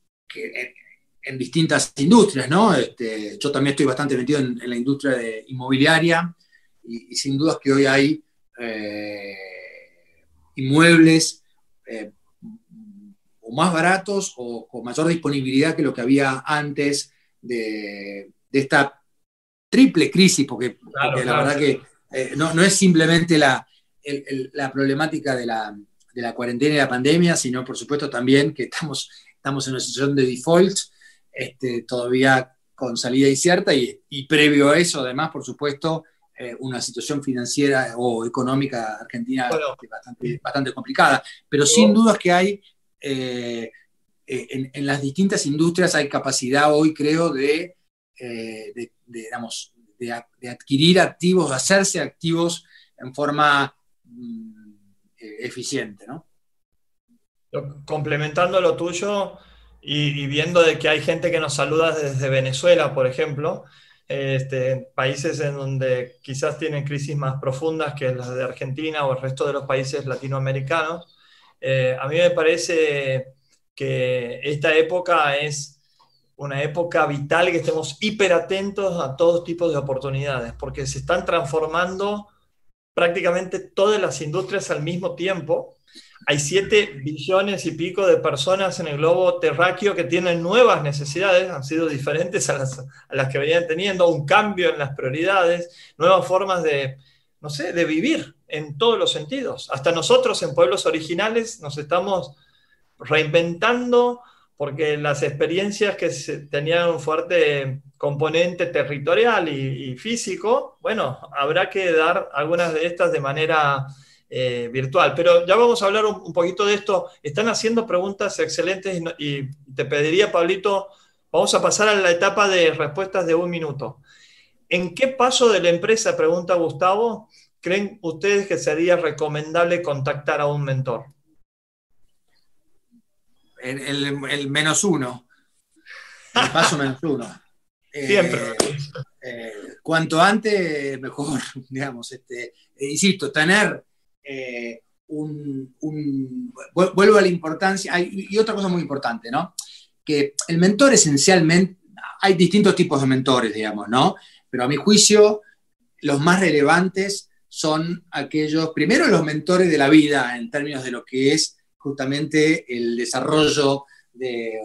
S2: en distintas industrias, ¿no? Este, yo también estoy bastante metido en, la industria de inmobiliaria y, sin dudas que hoy hay inmuebles o más baratos o con mayor disponibilidad que lo que había antes de, esta triple crisis, porque, la verdad que eh, no, es simplemente la, la problemática de la, de la, cuarentena y la pandemia, sino por supuesto también que estamos, estamos en una situación de default este, todavía con salida incierta y, y, previo a eso, además, por supuesto, eh, una situación financiera o económica argentina bastante, complicada. Pero sin dudas que hay, eh, eh, en, las distintas industrias hay capacidad hoy, creo, de, de, de, adquirir activos, de hacerse activos en forma mm, eficiente. ¿no?
S1: Complementando lo tuyo, y, viendo de que hay gente que nos saluda desde Venezuela, por ejemplo, este, países en donde quizás tienen crisis más profundas que las de Argentina o el resto de los países latinoamericanos, eh, a mí me parece que esta época es una época vital que estemos hiperatentos a todos tipos de oportunidades, porque se están transformando prácticamente todas las industrias al mismo tiempo. Hay 7 billones y pico de personas en el globo terráqueo que tienen nuevas necesidades, han sido diferentes a las, a las que venían teniendo, un cambio en las prioridades, nuevas formas de, no sé, de vivir en todos los sentidos. Hasta nosotros en pueblos originales nos estamos reinventando porque las experiencias que tenían un fuerte componente territorial y, físico, bueno, habrá que dar algunas de estas de manera eh, virtual. Pero ya vamos a hablar un, poquito de esto. Están haciendo preguntas excelentes y, te pediría, Pablito, vamos a pasar a la etapa de respuestas de un minuto. ¿En qué paso de la empresa, pregunta Gustavo, creen ustedes que sería recomendable contactar a un mentor?
S2: El, menos uno. El paso menos uno.
S1: Siempre.
S2: Eh, eh, cuanto antes, mejor, digamos. Este, eh, insisto, tener un, Vuelvo a la importancia. y otra cosa muy importante, ¿no? Que el mentor esencialmente. Hay distintos tipos de mentores, digamos, ¿no? Pero a mi juicio, los más relevantes son aquellos, primero los mentores de la vida en términos de lo que es justamente el desarrollo de,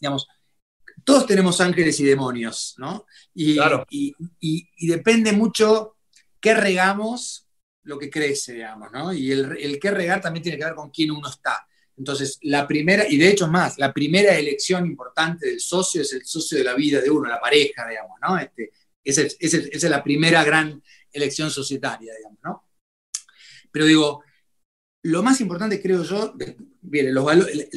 S2: digamos, todos tenemos ángeles y demonios, ¿no? Y, y, depende mucho qué regamos lo que crece, digamos, ¿no? Y el, el qué regar también tiene que ver con quién uno está. Entonces, la primera, y de hecho es más, la primera elección importante del socio es el socio de la vida de uno, la pareja, digamos, ¿no? Este, esa, es, esa es la primera gran elección societaria, digamos, ¿no? Pero digo, lo más importante, creo yo, bien, los valores,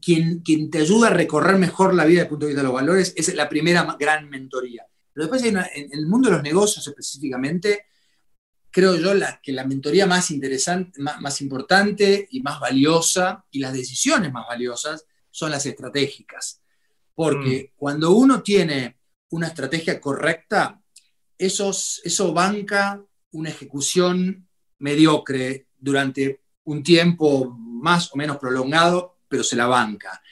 S2: quien, quien, te ayuda a recorrer mejor la vida desde el punto de vista de los valores es la primera gran mentoría. Pero después en, el mundo de los negocios específicamente, creo yo la, que la mentoría más interesante, más, importante y más valiosa, y las decisiones más valiosas, son las estratégicas. Porque mm. cuando uno tiene una estrategia correcta, esos, eso banca una ejecución mediocre durante un tiempo más o menos prolongado, pero se la banca.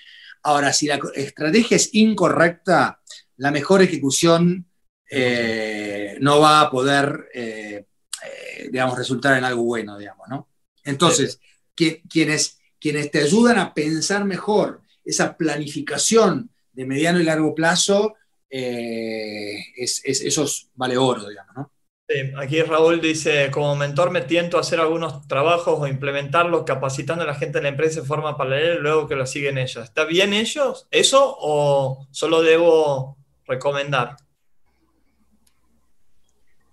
S2: Ahora, si la estrategia es incorrecta, la mejor ejecución eh, no va a poder, eh, eh, digamos, resultar en algo bueno, digamos, ¿no? Entonces, quienes, quienes te ayudan a pensar mejor esa planificación de mediano y largo plazo, es, eso vale oro, digamos, ¿no?
S1: Aquí Raúl dice, como mentor me tiento a hacer algunos trabajos o implementarlos capacitando a la gente de la empresa de forma paralela y luego que lo siguen ellos. ¿Está bien ellos eso o solo debo recomendar?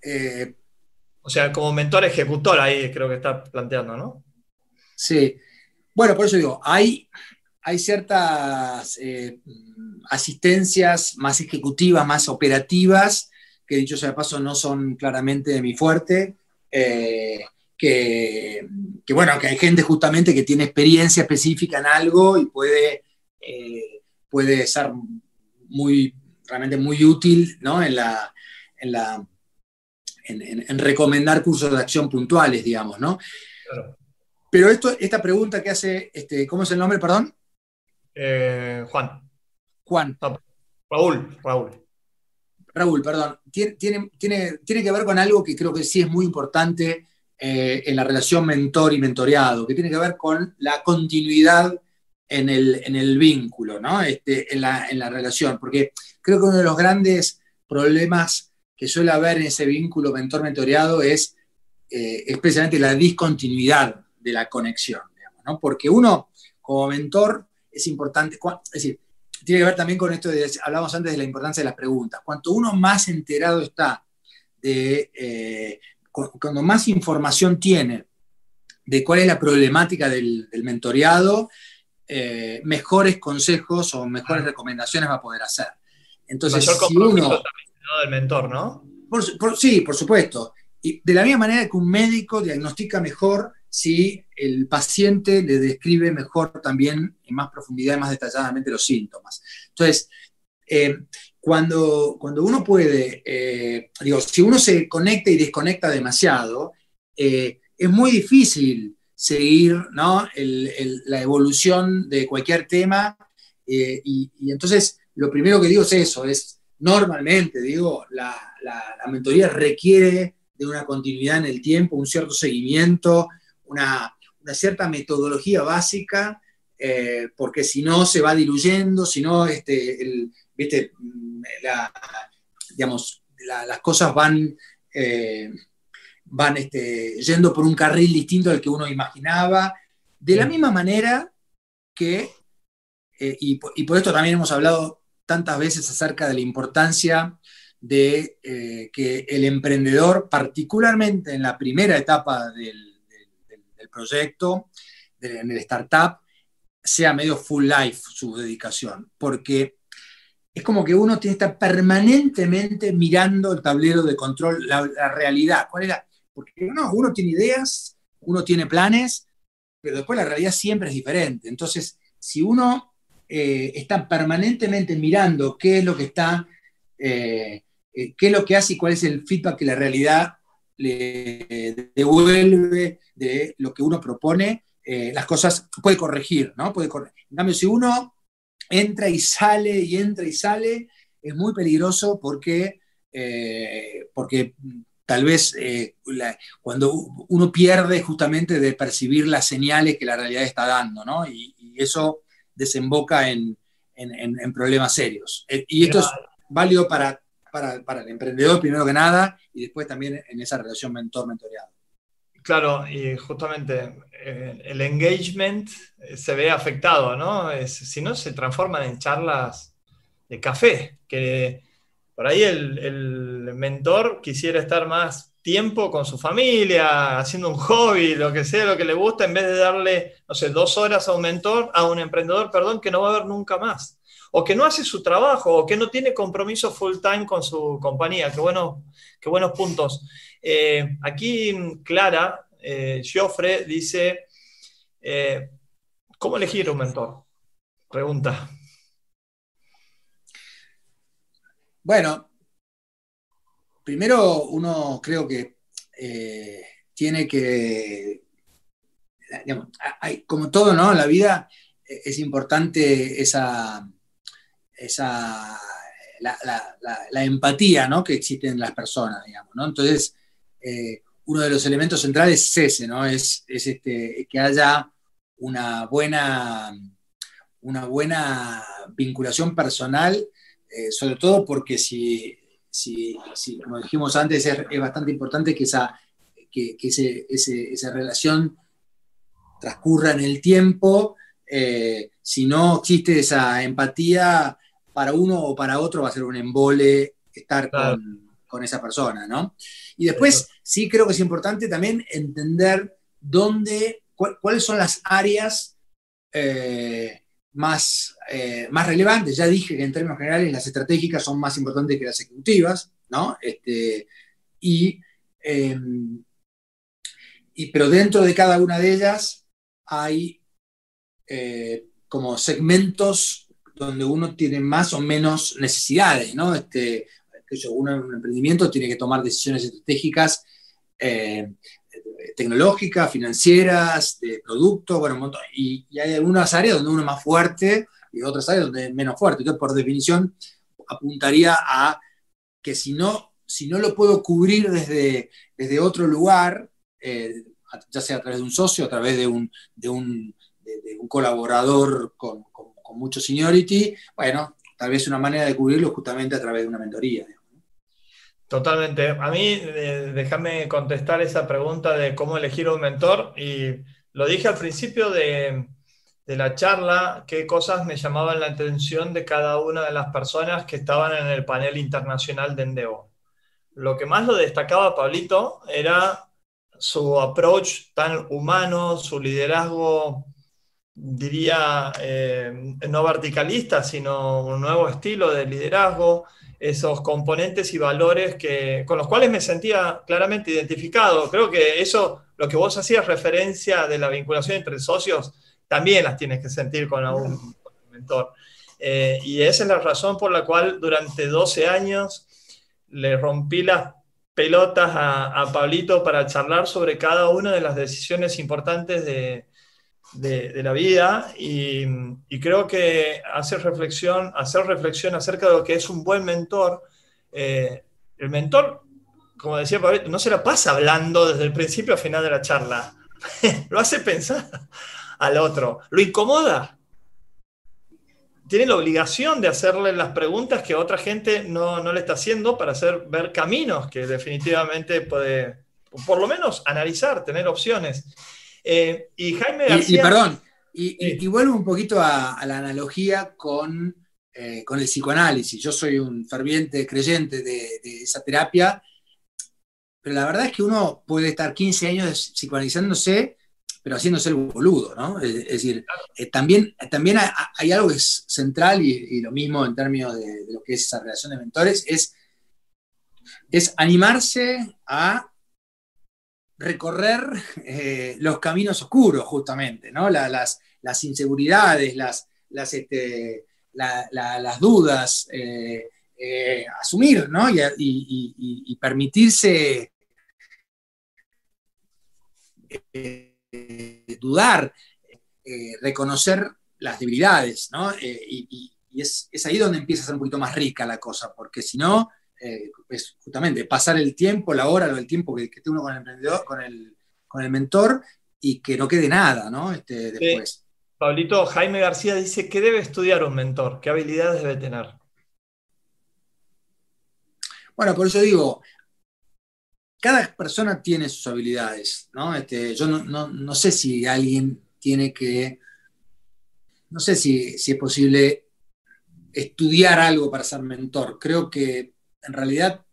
S2: Eh,
S1: o sea, como mentor ejecutor ahí creo que está planteando, ¿no?
S2: Sí. Bueno, por eso digo, hay, hay ciertas eh, asistencias más ejecutivas, más operativas, que dicho sea de paso no son claramente de mi fuerte, eh, que, bueno, que hay gente justamente que tiene experiencia específica en algo y puede, eh, puede ser muy, realmente muy útil ¿no? en, la, en, la, en, recomendar cursos de acción puntuales, digamos, ¿no? Pero esto, esta pregunta que hace, este, ¿cómo es el nombre, perdón?
S1: Eh, Juan.
S2: Juan.
S1: Raúl, Raúl.
S2: Raúl, perdón, tiene, que ver con algo que creo que sí es muy importante eh, en la relación mentor y mentoreado, que tiene que ver con la continuidad en el, vínculo, ¿no? Este, en, la, relación, porque creo que uno de los grandes problemas que suele haber en ese vínculo mentor-mentoreado es eh, especialmente la discontinuidad de la conexión, ¿no? Porque uno, como mentor, es importante, es decir, tiene que ver también con esto de, hablamos antes de la importancia de las preguntas. Cuanto uno más enterado está de, eh, cuando más información tiene de cuál es la problemática del, mentoreado, eh, mejores consejos o mejores recomendaciones va a poder hacer. Entonces, si uno...
S1: del mentor, ¿no?
S2: sí, por supuesto. Y de la misma manera que un médico diagnostica mejor si el paciente le describe mejor también en más profundidad y más detalladamente los síntomas. Entonces, eh, cuando, cuando uno puede, eh, digo, si uno se conecta y desconecta demasiado, eh, es muy difícil seguir la evolución de cualquier tema y, entonces, lo primero que digo es eso, es normalmente, digo, la, mentoría requiere de una continuidad en el tiempo, un cierto seguimiento, una, cierta metodología básica, eh, porque si no se va diluyendo, si no, este, ¿viste? digamos, las cosas van, eh, van este, yendo por un carril distinto al que uno imaginaba, de la misma manera que, eh, y, por esto también hemos hablado tantas veces acerca de la importancia de que el emprendedor, particularmente en la primera etapa del, proyecto, en el startup, sea medio full life su dedicación, porque es como que uno tiene que estar permanentemente mirando el tablero de control, la, realidad. ¿Cuál era? Porque no, uno tiene ideas, uno tiene planes, pero después la realidad siempre es diferente. Entonces, si uno eh, está permanentemente mirando qué es lo que está, eh, eh, qué es lo que hace y cuál es el feedback que la realidad le devuelve de lo que uno propone, las cosas puede corregir, ¿no? Puede corregir. En cambio, si uno entra y sale y entra y sale, es muy peligroso porque, eh, porque tal vez eh, cuando uno pierde justamente de percibir las señales que la realidad está dando, ¿no? Y, eso desemboca en, problemas serios. Eh, y esto es válido para, para, el emprendedor primero que nada y después también en esa relación mentor-mentoreado.
S1: Claro, y justamente eh, el engagement eh, se ve afectado, ¿no? si no, se transforman en charlas de café, que por ahí el, mentor quisiera estar más tiempo con su familia, haciendo un hobby, lo que sea, lo que le gusta, en vez de darle, no sé, dos horas a un mentor, a un emprendedor, perdón, que no va a ver nunca más. O que no hace su trabajo, o que no tiene compromiso full time con su compañía. Qué, bueno, qué buenos puntos. Eh, aquí Clara eh, Joffre dice, eh, ¿cómo elegir un mentor? Pregunta.
S2: Bueno, primero uno creo que eh, tiene que, como todo, ¿no? En la vida es importante esa, esa la, empatía ¿no? que existe en las personas, digamos, ¿no? Entonces, eh, uno de los elementos centrales es ese, ¿no? Es, este, que haya una buena, una buena vinculación personal, eh, sobre todo porque si, si, como dijimos antes, es, bastante importante que, esa, que, esa relación transcurra en el tiempo. Eh, si no existe esa empatía, para uno o para otro va a ser un embole estar con con esa persona, ¿no? Y después sí creo que es importante también entender dónde, cuáles son las áreas eh, más, eh, más relevantes. Ya dije que en términos generales las estratégicas son más importantes que las ejecutivas, ¿no? Este, y, em, y, pero dentro de cada una de ellas hay eh, como segmentos donde uno tiene más o menos necesidades, ¿no? Este, un emprendimiento tiene que tomar decisiones estratégicas eh, tecnológicas, financieras, de producto, bueno, un montón. Y, hay algunas áreas donde uno es más fuerte y otras áreas donde es menos fuerte. Entonces, por definición, apuntaría a que si no, si no lo puedo cubrir desde, desde otro lugar, eh, ya sea a través de un socio, a través de un, de un, un colaborador con, con, mucho seniority, bueno, tal vez una manera de cubrirlo justamente a través de una mentoría.
S1: Totalmente. A mí, déjame contestar esa pregunta de cómo elegir un mentor. Y lo dije al principio de, la charla, qué cosas me llamaban la atención de cada una de las personas que estaban en el panel internacional de Endeavor. Lo que más lo destacaba Pablito era su approach tan humano, su liderazgo, diría, eh, no verticalista, sino un nuevo estilo de liderazgo esos componentes y valores que, con los cuales me sentía claramente identificado. Creo que eso, lo que vos hacías referencia de la vinculación entre socios, también las tienes que sentir con un mentor. Eh, y esa es la razón por la cual durante 12 años le rompí las pelotas a, Pablito para charlar sobre cada una de las decisiones importantes de, de, la vida y, creo que hacer reflexión, hacer reflexión acerca de lo que es un buen mentor, eh, el mentor, como decía Pablo, no se la pasa hablando desde el principio al final de la charla, lo hace pensar al otro, lo incomoda. Tiene la obligación de hacerle las preguntas que otra gente no, no le está haciendo para hacer ver caminos que definitivamente puede, por lo menos, analizar, tener opciones.
S2: Eh, y Jaime García. Y, perdón, y, vuelvo un poquito a, la analogía con, eh, con, el psicoanálisis. Yo soy un ferviente creyente de, esa terapia, pero la verdad es que uno puede estar 15 años psicoanalizándose, pero haciéndose el boludo, ¿no? Es, decir, eh, también, también hay, algo que es central y, lo mismo en términos de, de, lo que es esa relación de mentores, es, es animarse a recorrer eh, los caminos oscuros, justamente, ¿no? las, las, inseguridades, las, las, este, las dudas, eh, eh, asumir ¿no? y, permitirse dudar, reconocer las debilidades, ¿no? y, es, es, ahí donde empieza a ser un poquito más rica la cosa, porque si no, eh, es justamente pasar el tiempo, la hora, el tiempo que, que uno con el emprendedor, con el, con el mentor y que no quede nada, ¿no? Este, después.
S1: Pablito, Jaime García dice, ¿qué debe estudiar un mentor? ¿Qué habilidades debe tener?
S2: Bueno, por eso digo, cada persona tiene sus habilidades, ¿no? Este, yo no, sé si alguien tiene que, no sé si, si es posible estudiar algo para ser mentor. Creo que en realidad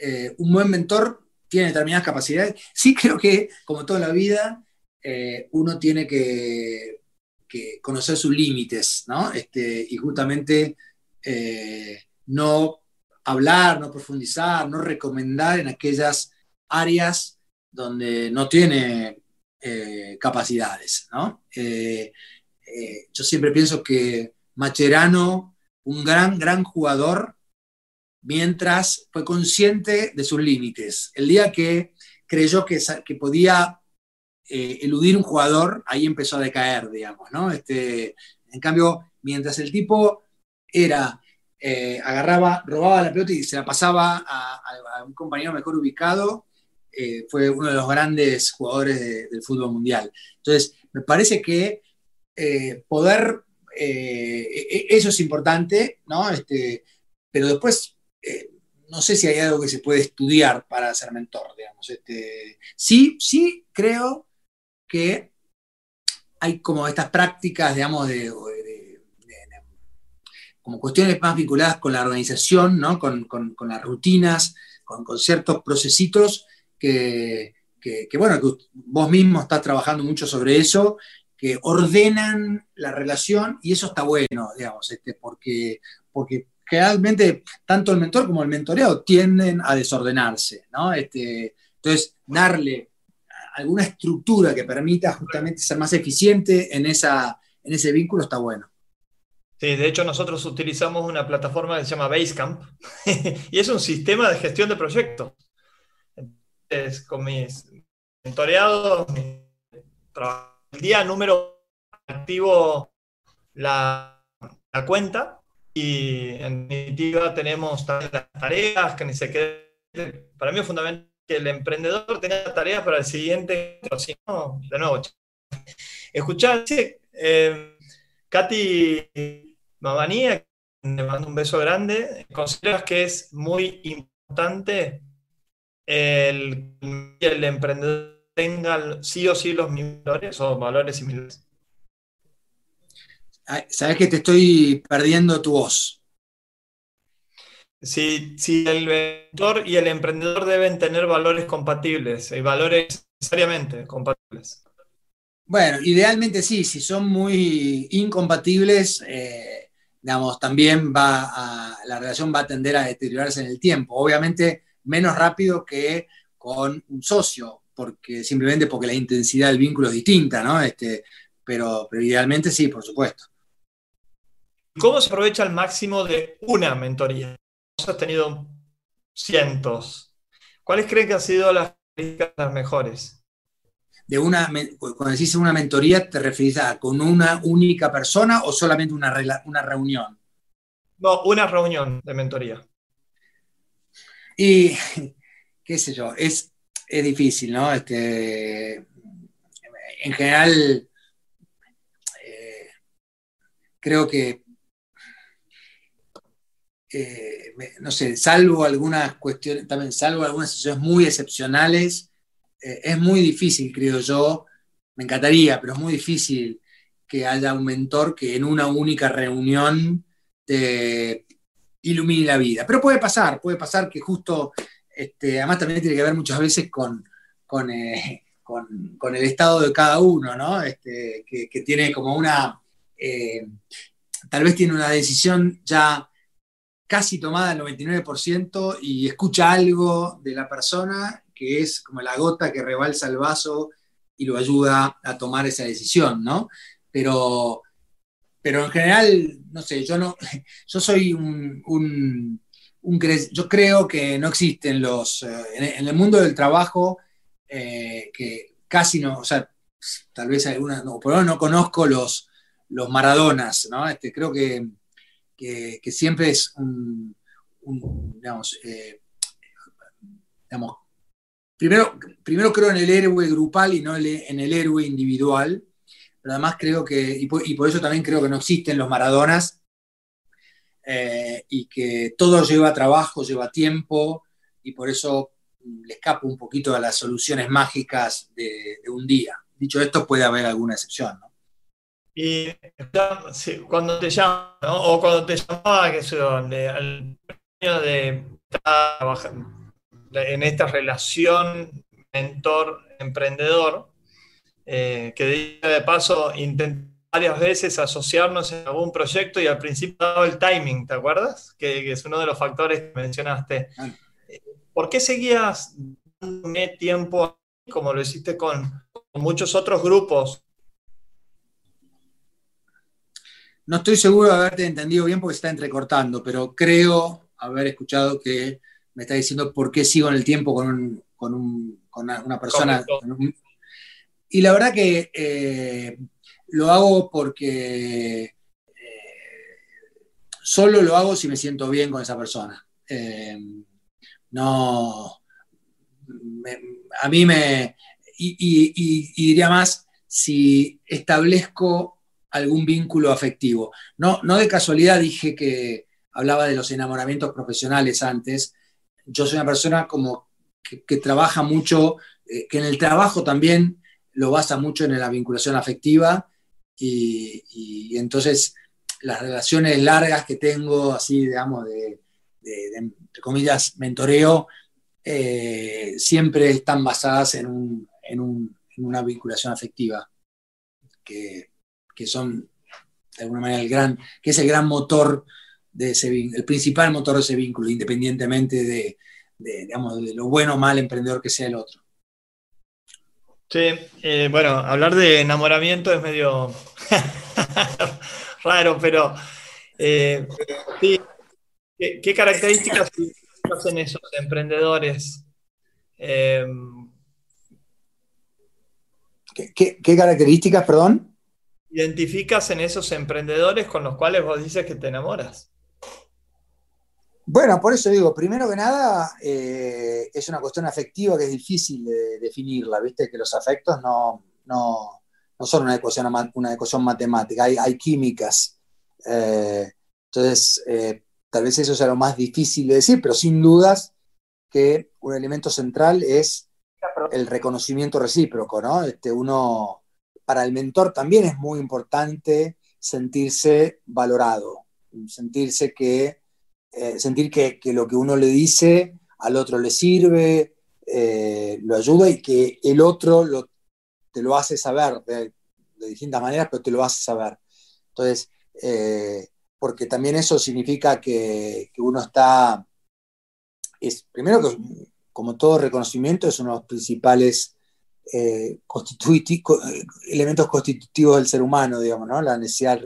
S2: eh, un buen mentor tiene determinadas capacidades. Sí creo que, como toda la vida, eh, uno tiene que, conocer sus límites, ¿no? Este, y justamente eh, no hablar, no profundizar, no recomendar en aquellas áreas donde no tiene capacidades, ¿no? yo siempre pienso que Macherano, un gran, gran jugador, mientras fue consciente de sus límites. El día que creyó que, que podía eh, eludir un jugador, ahí empezó a decaer, digamos, ¿no? Este, en cambio, mientras el tipo era, eh, agarraba, robaba la pelota y se la pasaba a, un compañero mejor ubicado, eh, fue uno de los grandes jugadores del fútbol mundial. Entonces, me parece que poder, e, e, eso es importante, ¿no? Este, pero después no sé si hay algo que se puede estudiar para ser mentor, digamos. Este, sí, sí creo que hay como estas prácticas, digamos, de, como cuestiones más vinculadas con la organización, ¿no? con, las rutinas, con, ciertos procesitos que, bueno, que vos mismo estás trabajando mucho sobre eso, que ordenan la relación y eso está bueno, digamos, este, porque, porque generalmente tanto el mentor como el mentoreado tienden a desordenarse, ¿no? Este, entonces, darle alguna estructura que permita justamente ser más eficiente en, esa, en ese vínculo está bueno.
S1: Sí, de hecho nosotros utilizamos una plataforma que se llama Basecamp y es un sistema de gestión de proyectos. Entonces, con mis mentoreados, el día número activo la, la cuenta y en definitiva tenemos las tareas que ni se quede. Para mí es fundamental que el emprendedor tenga tareas para el siguiente, si no, de nuevo. Escuchar, eh, Katy Mabanía, le mando un beso grande, ¿consideras que es muy importante el, el emprendedor tenga sí o sí los mismos valores o valores similares?
S2: Sabes que te estoy perdiendo tu voz.
S1: Si, el mentor y el emprendedor deben tener valores compatibles y valores necesariamente compatibles.
S2: Bueno, idealmente sí, si son muy incompatibles, eh, digamos, también va a, la relación va a tender a deteriorarse en el tiempo. Obviamente menos rápido que con un socio, porque simplemente porque la intensidad del vínculo es distinta, ¿no? Este, pero, pero idealmente sí, por supuesto.
S1: ¿Cómo se aprovecha al máximo de una mentoría? Has tenido cientos. ¿Cuáles creen que han sido las, mejores?
S2: de una, cuando decís una mentoría, ¿te referís a con una única persona o solamente una, una reunión?
S1: No, una reunión de mentoría.
S2: Y, qué sé yo, es, es difícil, ¿no? Este, en general, eh, creo que, eh, no sé, salvo algunas cuestiones, también salvo algunas situaciones muy excepcionales, eh, es muy difícil, creo yo, me encantaría, pero es muy difícil que haya un mentor que en una única reunión te ilumine la vida. Pero puede pasar, puede pasar que justo, este, además también tiene que ver muchas veces con, con, eh, el estado de cada uno, ¿no? Este, que, tiene como una, tal vez tiene una decisión ya casi tomada al 99% y escucha algo de la persona que es como la gota que rebalsa el vaso y lo ayuda a tomar esa decisión, ¿no? Pero, pero en general, no sé, yo no, yo soy un, un, yo creo que no existen los, eh, en, el mundo del trabajo, eh, que casi no, o sea, tal vez alguna, no, por lo menos no conozco los, los Maradonas, ¿no? Este, creo que, que, siempre es un, digamos, eh, digamos Primero, primero creo en el héroe grupal y no en el héroe individual, pero además creo que, y por, eso también creo que no existen los Maradonas, eh, y que todo lleva trabajo, lleva tiempo, y por eso le escapo un poquito a las soluciones mágicas de, un día. Dicho esto, puede haber alguna excepción. ¿no?
S1: Y cuando te llaman, o cuando te llamaba, que de, al de trabajar en esta relación mentor-emprendedor, eh, que de paso intenté varias veces asociarnos en algún proyecto y al principio daba el timing, ¿te acuerdas? Que, es uno de los factores que mencionaste. ¿Por qué seguías dándome tiempo como lo hiciste con, con muchos otros grupos?
S2: No estoy seguro de haberte entendido bien porque se está entrecortando, pero creo haber escuchado que me está diciendo por qué sigo en el tiempo con, una, persona. y la verdad que eh, lo hago porque eh, solo lo hago si me siento bien con esa persona. Eh, no, a mí me, y, diría más, si establezco algún vínculo afectivo. No, no de casualidad dije que hablaba de los enamoramientos profesionales antes, yo soy una persona como que, trabaja mucho, eh, que en el trabajo también lo basa mucho en la vinculación afectiva y, entonces las relaciones largas que tengo, así, digamos, de, entre comillas, mentoreo, eh, siempre están basadas en, una vinculación afectiva, que, son, de alguna manera, el gran, que es el gran motor el principal motor de ese vínculo, independientemente de, digamos, de lo bueno o mal emprendedor que sea el otro.
S1: Sí, eh, bueno, hablar de enamoramiento es medio raro, pero eh, sí, ¿qué, características hacen esos emprendedores?
S2: Eh, ¿Qué, ¿Qué, características, perdón?
S1: Identificas en esos emprendedores con los cuales vos dices que te enamoras.
S2: Bueno, por eso digo, primero que nada, eh, es una cuestión afectiva que es difícil de definirla, ¿viste? Que los afectos no, son una ecuación, una ecuación matemática, hay, químicas. Eh, entonces, eh, tal vez eso sea lo más difícil de decir, pero sin dudas que un elemento central es el reconocimiento recíproco, ¿no? Este, uno, para el mentor también es muy importante sentirse valorado, sentirse que eh, sentir que, lo que uno le dice al otro le sirve, eh, lo ayuda y que el otro te lo hace saber de, distintas maneras, pero te lo hace saber. Entonces, eh, porque también eso significa que, uno está, es, primero que como todo reconocimiento es uno de los principales elementos constitutivos del ser humano, digamos, ¿no? La necesidad,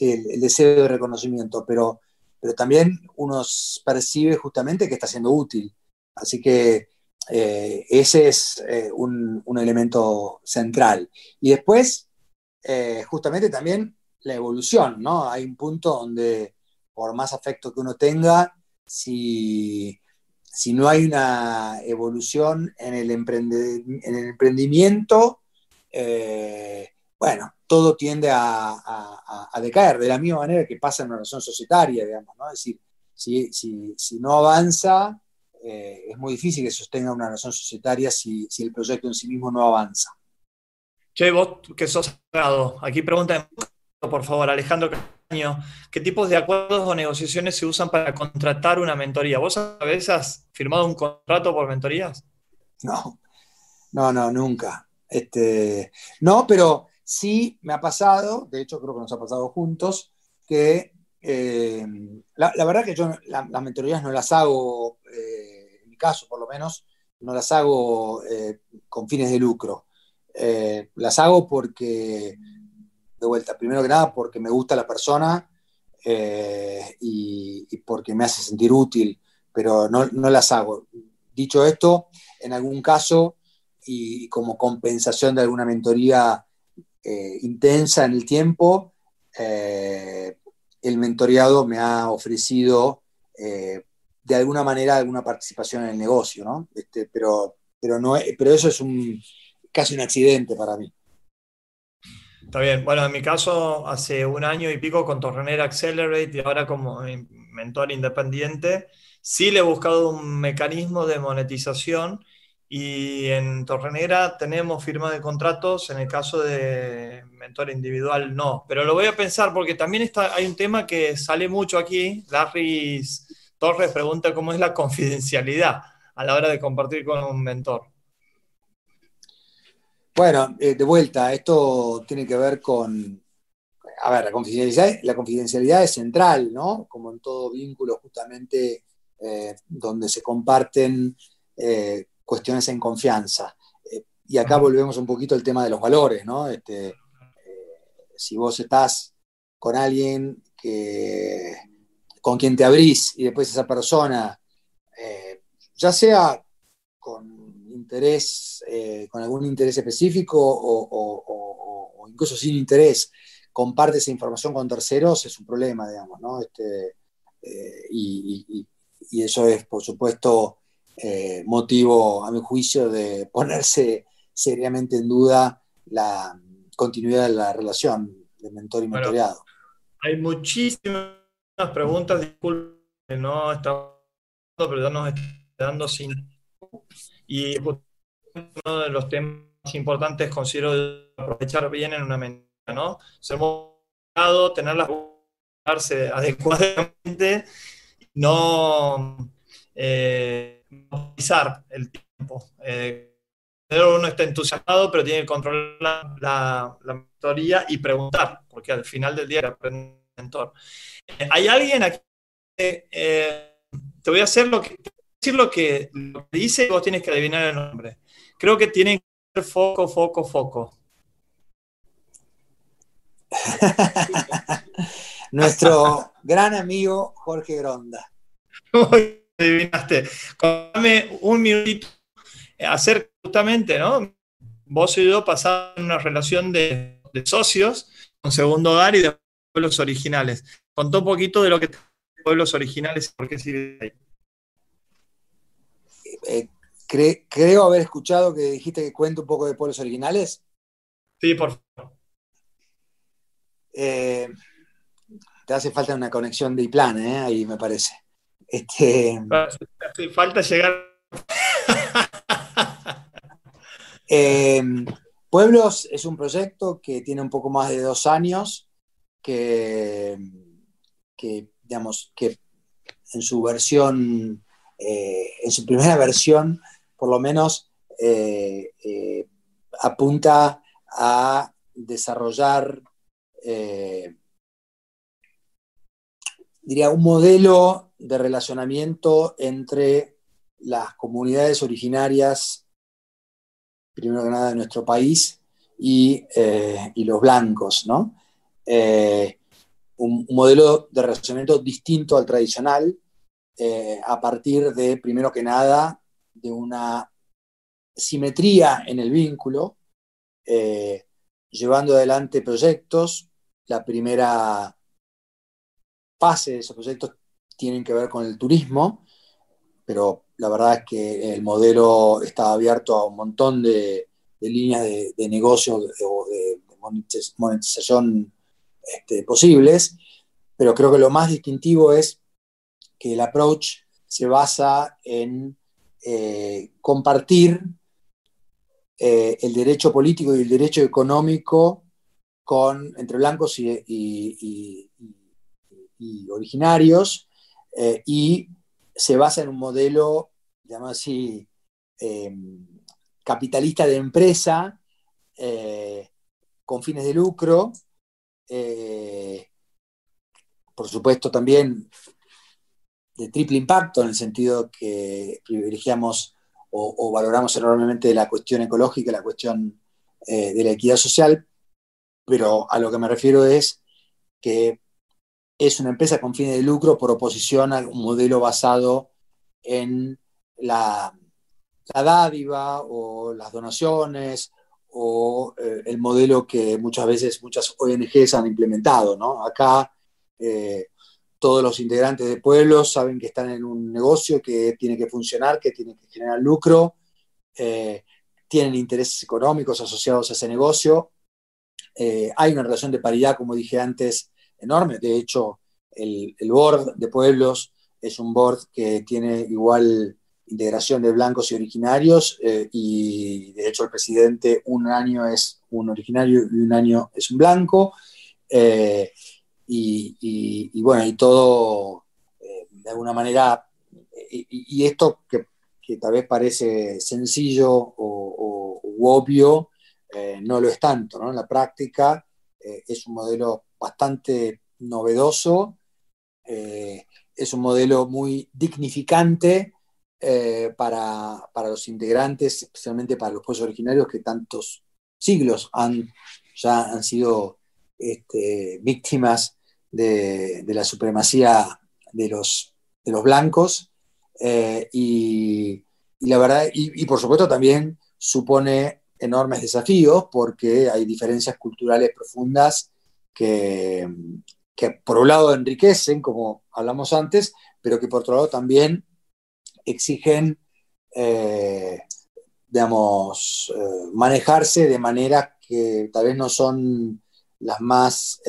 S2: el, deseo de reconocimiento, pero pero también uno percibe justamente que está siendo útil. Así que eh, ese es eh, un, elemento central. Y después, eh, justamente también la evolución, ¿no? Hay un punto donde, por más afecto que uno tenga, si, no hay una evolución en el, en el emprendimiento, bueno, todo tiende a, decaer, de la misma manera que pasa en una relación societaria, digamos, ¿no? Es decir, si no avanza, eh, es muy difícil que sostenga una relación societaria si, el proyecto en sí mismo no avanza.
S1: Che, vos que sos abogado, aquí pregunta, por favor, Alejandro ¿qué tipos de acuerdos o negociaciones se usan para contratar una mentoría? ¿Vos a veces has firmado un contrato por mentorías?
S2: No, no, no, nunca. Este, no, pero sí me ha pasado, de hecho creo que nos ha pasado juntos, que eh, la, verdad que yo las mentorías no las hago eh, caso por lo menos, no las hago eh, con fines de lucro. Las hago porque, vuelta, primero que nada, porque me gusta la persona eh, y, porque me hace sentir útil, pero no, las hago. Dicho esto, en algún caso y como compensación de alguna mentoría intensa en el tiempo, el mentoreado me ha ofrecido de alguna manera alguna participación en el negocio, ¿no? Este, pero, pero, no, pero eso es un, casi un accidente para mí.
S1: Está bien. Bueno, en mi caso, hace un año y pico con Torrenera Accelerate y ahora como mentor independiente, sí le he buscado un mecanismo de monetización y en Torrenera tenemos firma de contratos, en el caso de mentor individual no. Pero lo voy a pensar porque también está, hay un tema que sale mucho aquí, Larry's Torres pregunta cómo es la confidencialidad a la hora de compartir con un mentor.
S2: Bueno, eh, de vuelta, esto tiene que ver con, a ver, la confidencialidad, la confidencialidad es central, ¿no? Como en todo vínculo justamente eh, donde se comparten eh, cuestiones en confianza. y acá volvemos un poquito al tema de los valores, ¿no? Este, si vos estás con alguien que con quien te abrís y después esa persona, ya sea con interés, eh, con algún interés específico o, incluso sin interés, comparte esa información con terceros, es un problema, digamos, ¿no? Este, eh, y, eso es, por supuesto, motivo, a mi juicio, de ponerse seriamente en duda la continuidad de la relación de mentor y mentoreado.
S1: hay muchísimas preguntas, disculpen, no estamos, pero ya nos está dando sin. Y uno de los temas importantes considero aprovechar bien en una mentira, ¿no? Ser moderado, tenerlas adecuadamente, no eh, el tiempo. Eh, uno está entusiasmado, pero tiene que controlar la, la, mentoría y preguntar, porque al final del día aprende mentor. Hay alguien aquí, eh, te voy a hacer lo que, decir lo que, dice vos tienes que adivinar el nombre. Creo que tiene que ser foco, foco, foco.
S2: Nuestro gran amigo Jorge Gronda.
S1: adivinaste. Dame un minutito hacer justamente, ¿no? Vos y yo pasamos una relación de, de socios con Segundo Hogar y de pueblos originales. Contó un poquito de lo que pueblos originales por qué sigue ahí.
S2: Eh, creo haber escuchado que dijiste que cuento un poco de pueblos originales.
S1: Sí, por favor.
S2: Eh, te hace falta una conexión de plan, ¿eh? ahí me parece. Este,
S1: hace falta llegar.
S2: Pueblos es un proyecto que tiene un poco más de dos años que, digamos, que en su versión, eh, en su primera versión, por lo menos, eh, eh, apunta a desarrollar, diría, un modelo de relacionamiento entre las comunidades originarias, primero que nada de nuestro país, y, y los blancos, ¿no? Un, modelo de relacionamiento distinto al tradicional, eh, a partir de, primero que nada, de una simetría en el vínculo, eh, llevando adelante proyectos. La primera fase de esos proyectos tienen que ver con el turismo, pero la verdad es que el modelo está abierto a un montón de, líneas de, negocio o de, monetización este, posibles, pero creo que lo más distintivo es que el approach se basa en eh, compartir eh, el derecho político y el derecho económico con, entre blancos y, originarios eh, y se basa en un modelo, digamos así, capitalista de empresa con fines de lucro. por supuesto también de triple impacto, en el sentido que privilegiamos o, valoramos enormemente la cuestión ecológica, la cuestión eh, de la equidad social, pero a lo que me refiero es que es una empresa con fines de lucro por oposición a un modelo basado en la, dádiva o las donaciones o eh, el modelo que muchas veces muchas ONGs han implementado. ¿no? Acá eh, todos los integrantes de pueblos saben que están en un negocio que tiene que funcionar, que tiene que generar lucro, eh, tienen intereses económicos asociados a ese negocio. Eh, hay una relación de paridad, como dije antes, enorme. De hecho, el, board de pueblos es un board que tiene igual integración de blancos y originarios eh, y de hecho el presidente un año es un originario y un año es un blanco y, bueno, y todo eh, de alguna manera, y, esto que, tal vez parece sencillo o, obvio, eh, no lo es tanto, ¿no? En la práctica eh, es un modelo bastante novedoso, es un modelo muy dignificante para, para, los integrantes, especialmente para los pueblos originarios que tantos siglos han, ya han sido este, víctimas de, la supremacía de los, de los blancos eh, y, la verdad, y, por supuesto también supone enormes desafíos porque hay diferencias culturales profundas que, que por un lado enriquecen, como hablamos antes, pero que por otro lado también exigen, eh, digamos, eh, manejarse de maneras que tal vez no son las más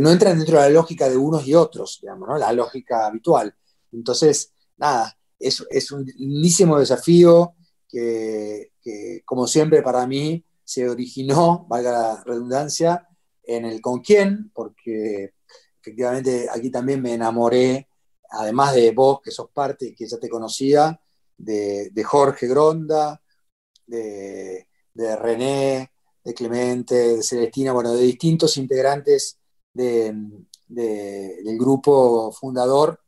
S2: no entran dentro de la lógica de unos y otros, digamos, ¿no? la lógica habitual. Entonces, nada, es, es un lindísimo desafío que, como siempre, para mí se originó, valga la redundancia, en el con quién, porque efectivamente aquí también me enamoré, además de vos, que sos parte y que ya te conocía, de, Jorge Gronda, de, de, René, de Clemente, de Celestina, bueno, de distintos integrantes del grupo fundador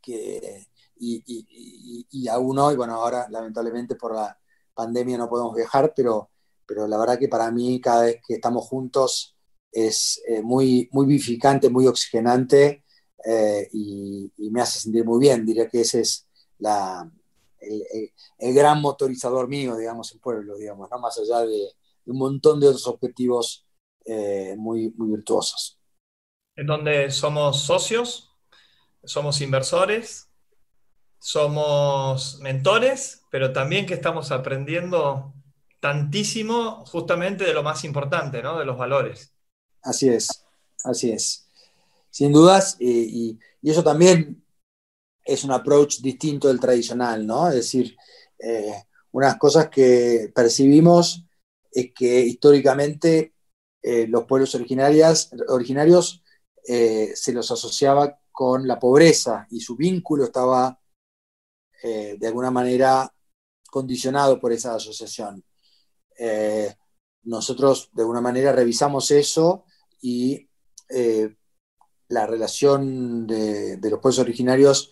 S2: que, y, aún hoy, bueno, ahora lamentablemente por la pandemia no podemos viajar, pero, pero la verdad que para mí cada vez que estamos juntos es eh, muy, muy vivificante, muy oxigenante eh, y, me hace sentir muy bien. Diría que ese es la, el, gran motorizador mío, digamos, en pueblo, digamos, ¿no? más allá de, un montón de otros objetivos eh, muy, muy virtuosos.
S1: En donde somos socios, somos inversores, somos mentores, pero también que estamos aprendiendo tantísimo justamente de lo más importante, ¿no? de los valores.
S2: Así es, así es. Sin dudas, y, eso también es un approach distinto del tradicional, ¿no? Es decir, eh, unas cosas que percibimos es que históricamente eh, los pueblos originarios eh, se los asociaba con la pobreza y su vínculo estaba eh, de alguna manera condicionado por esa asociación. nosotros de alguna manera revisamos eso y la relación de, los pueblos originarios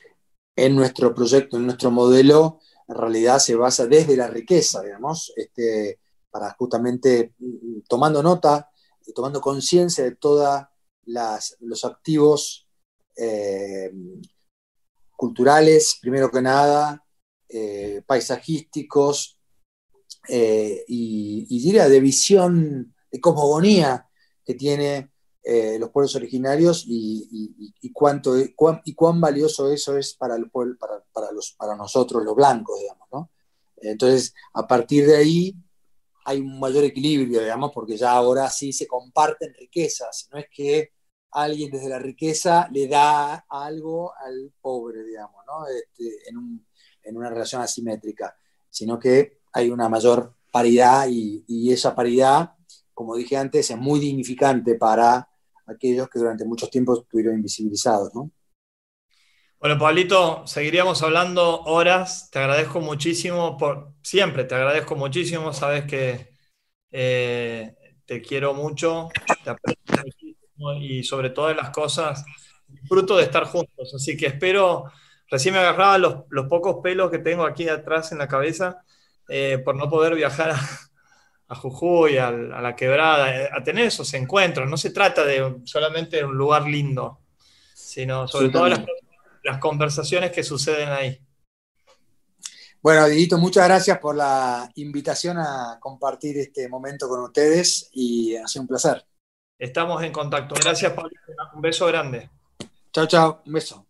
S2: en nuestro proyecto, en nuestro modelo, en realidad se basa desde la riqueza, digamos, este, para justamente mm, tomando nota tomando conciencia de todos los activos eh, culturales, primero que nada, eh, paisajísticos eh, y, diría de visión, de cosmogonía que tiene los pueblos originarios y, cuánto, cuán, y cuán valioso eso es para, el pueblo, para, los, para nosotros, los blancos, digamos. ¿no? Entonces, a partir de ahí hay un mayor equilibrio, digamos, porque ya ahora sí se comparten riquezas, no es que alguien desde la riqueza le da algo al pobre, digamos, ¿no? Este, en, una relación asimétrica, sino que hay una mayor paridad y, esa paridad, como dije antes, es muy dignificante para aquellos que durante muchos tiempos estuvieron invisibilizados, ¿no?
S1: Bueno, Pablito, seguiríamos hablando horas. Te agradezco muchísimo por siempre, te agradezco muchísimo. Sabes que eh, te quiero mucho, te aprecio muchísimo y sobre todas las cosas disfruto de estar juntos. Así que espero, recién me agarraba los, pocos pelos que tengo aquí atrás en la cabeza eh, por no poder viajar a, Jujuy, a, la quebrada, eh, a tener esos encuentros. No se trata de solamente de un lugar lindo, sino sobre todo las cosas las conversaciones que suceden ahí.
S2: Bueno, Didito, muchas gracias por la invitación a compartir este momento con ustedes y ha sido un placer.
S1: Estamos en contacto. Gracias, Pablo. Un beso grande.
S2: Chao, chao. Un beso.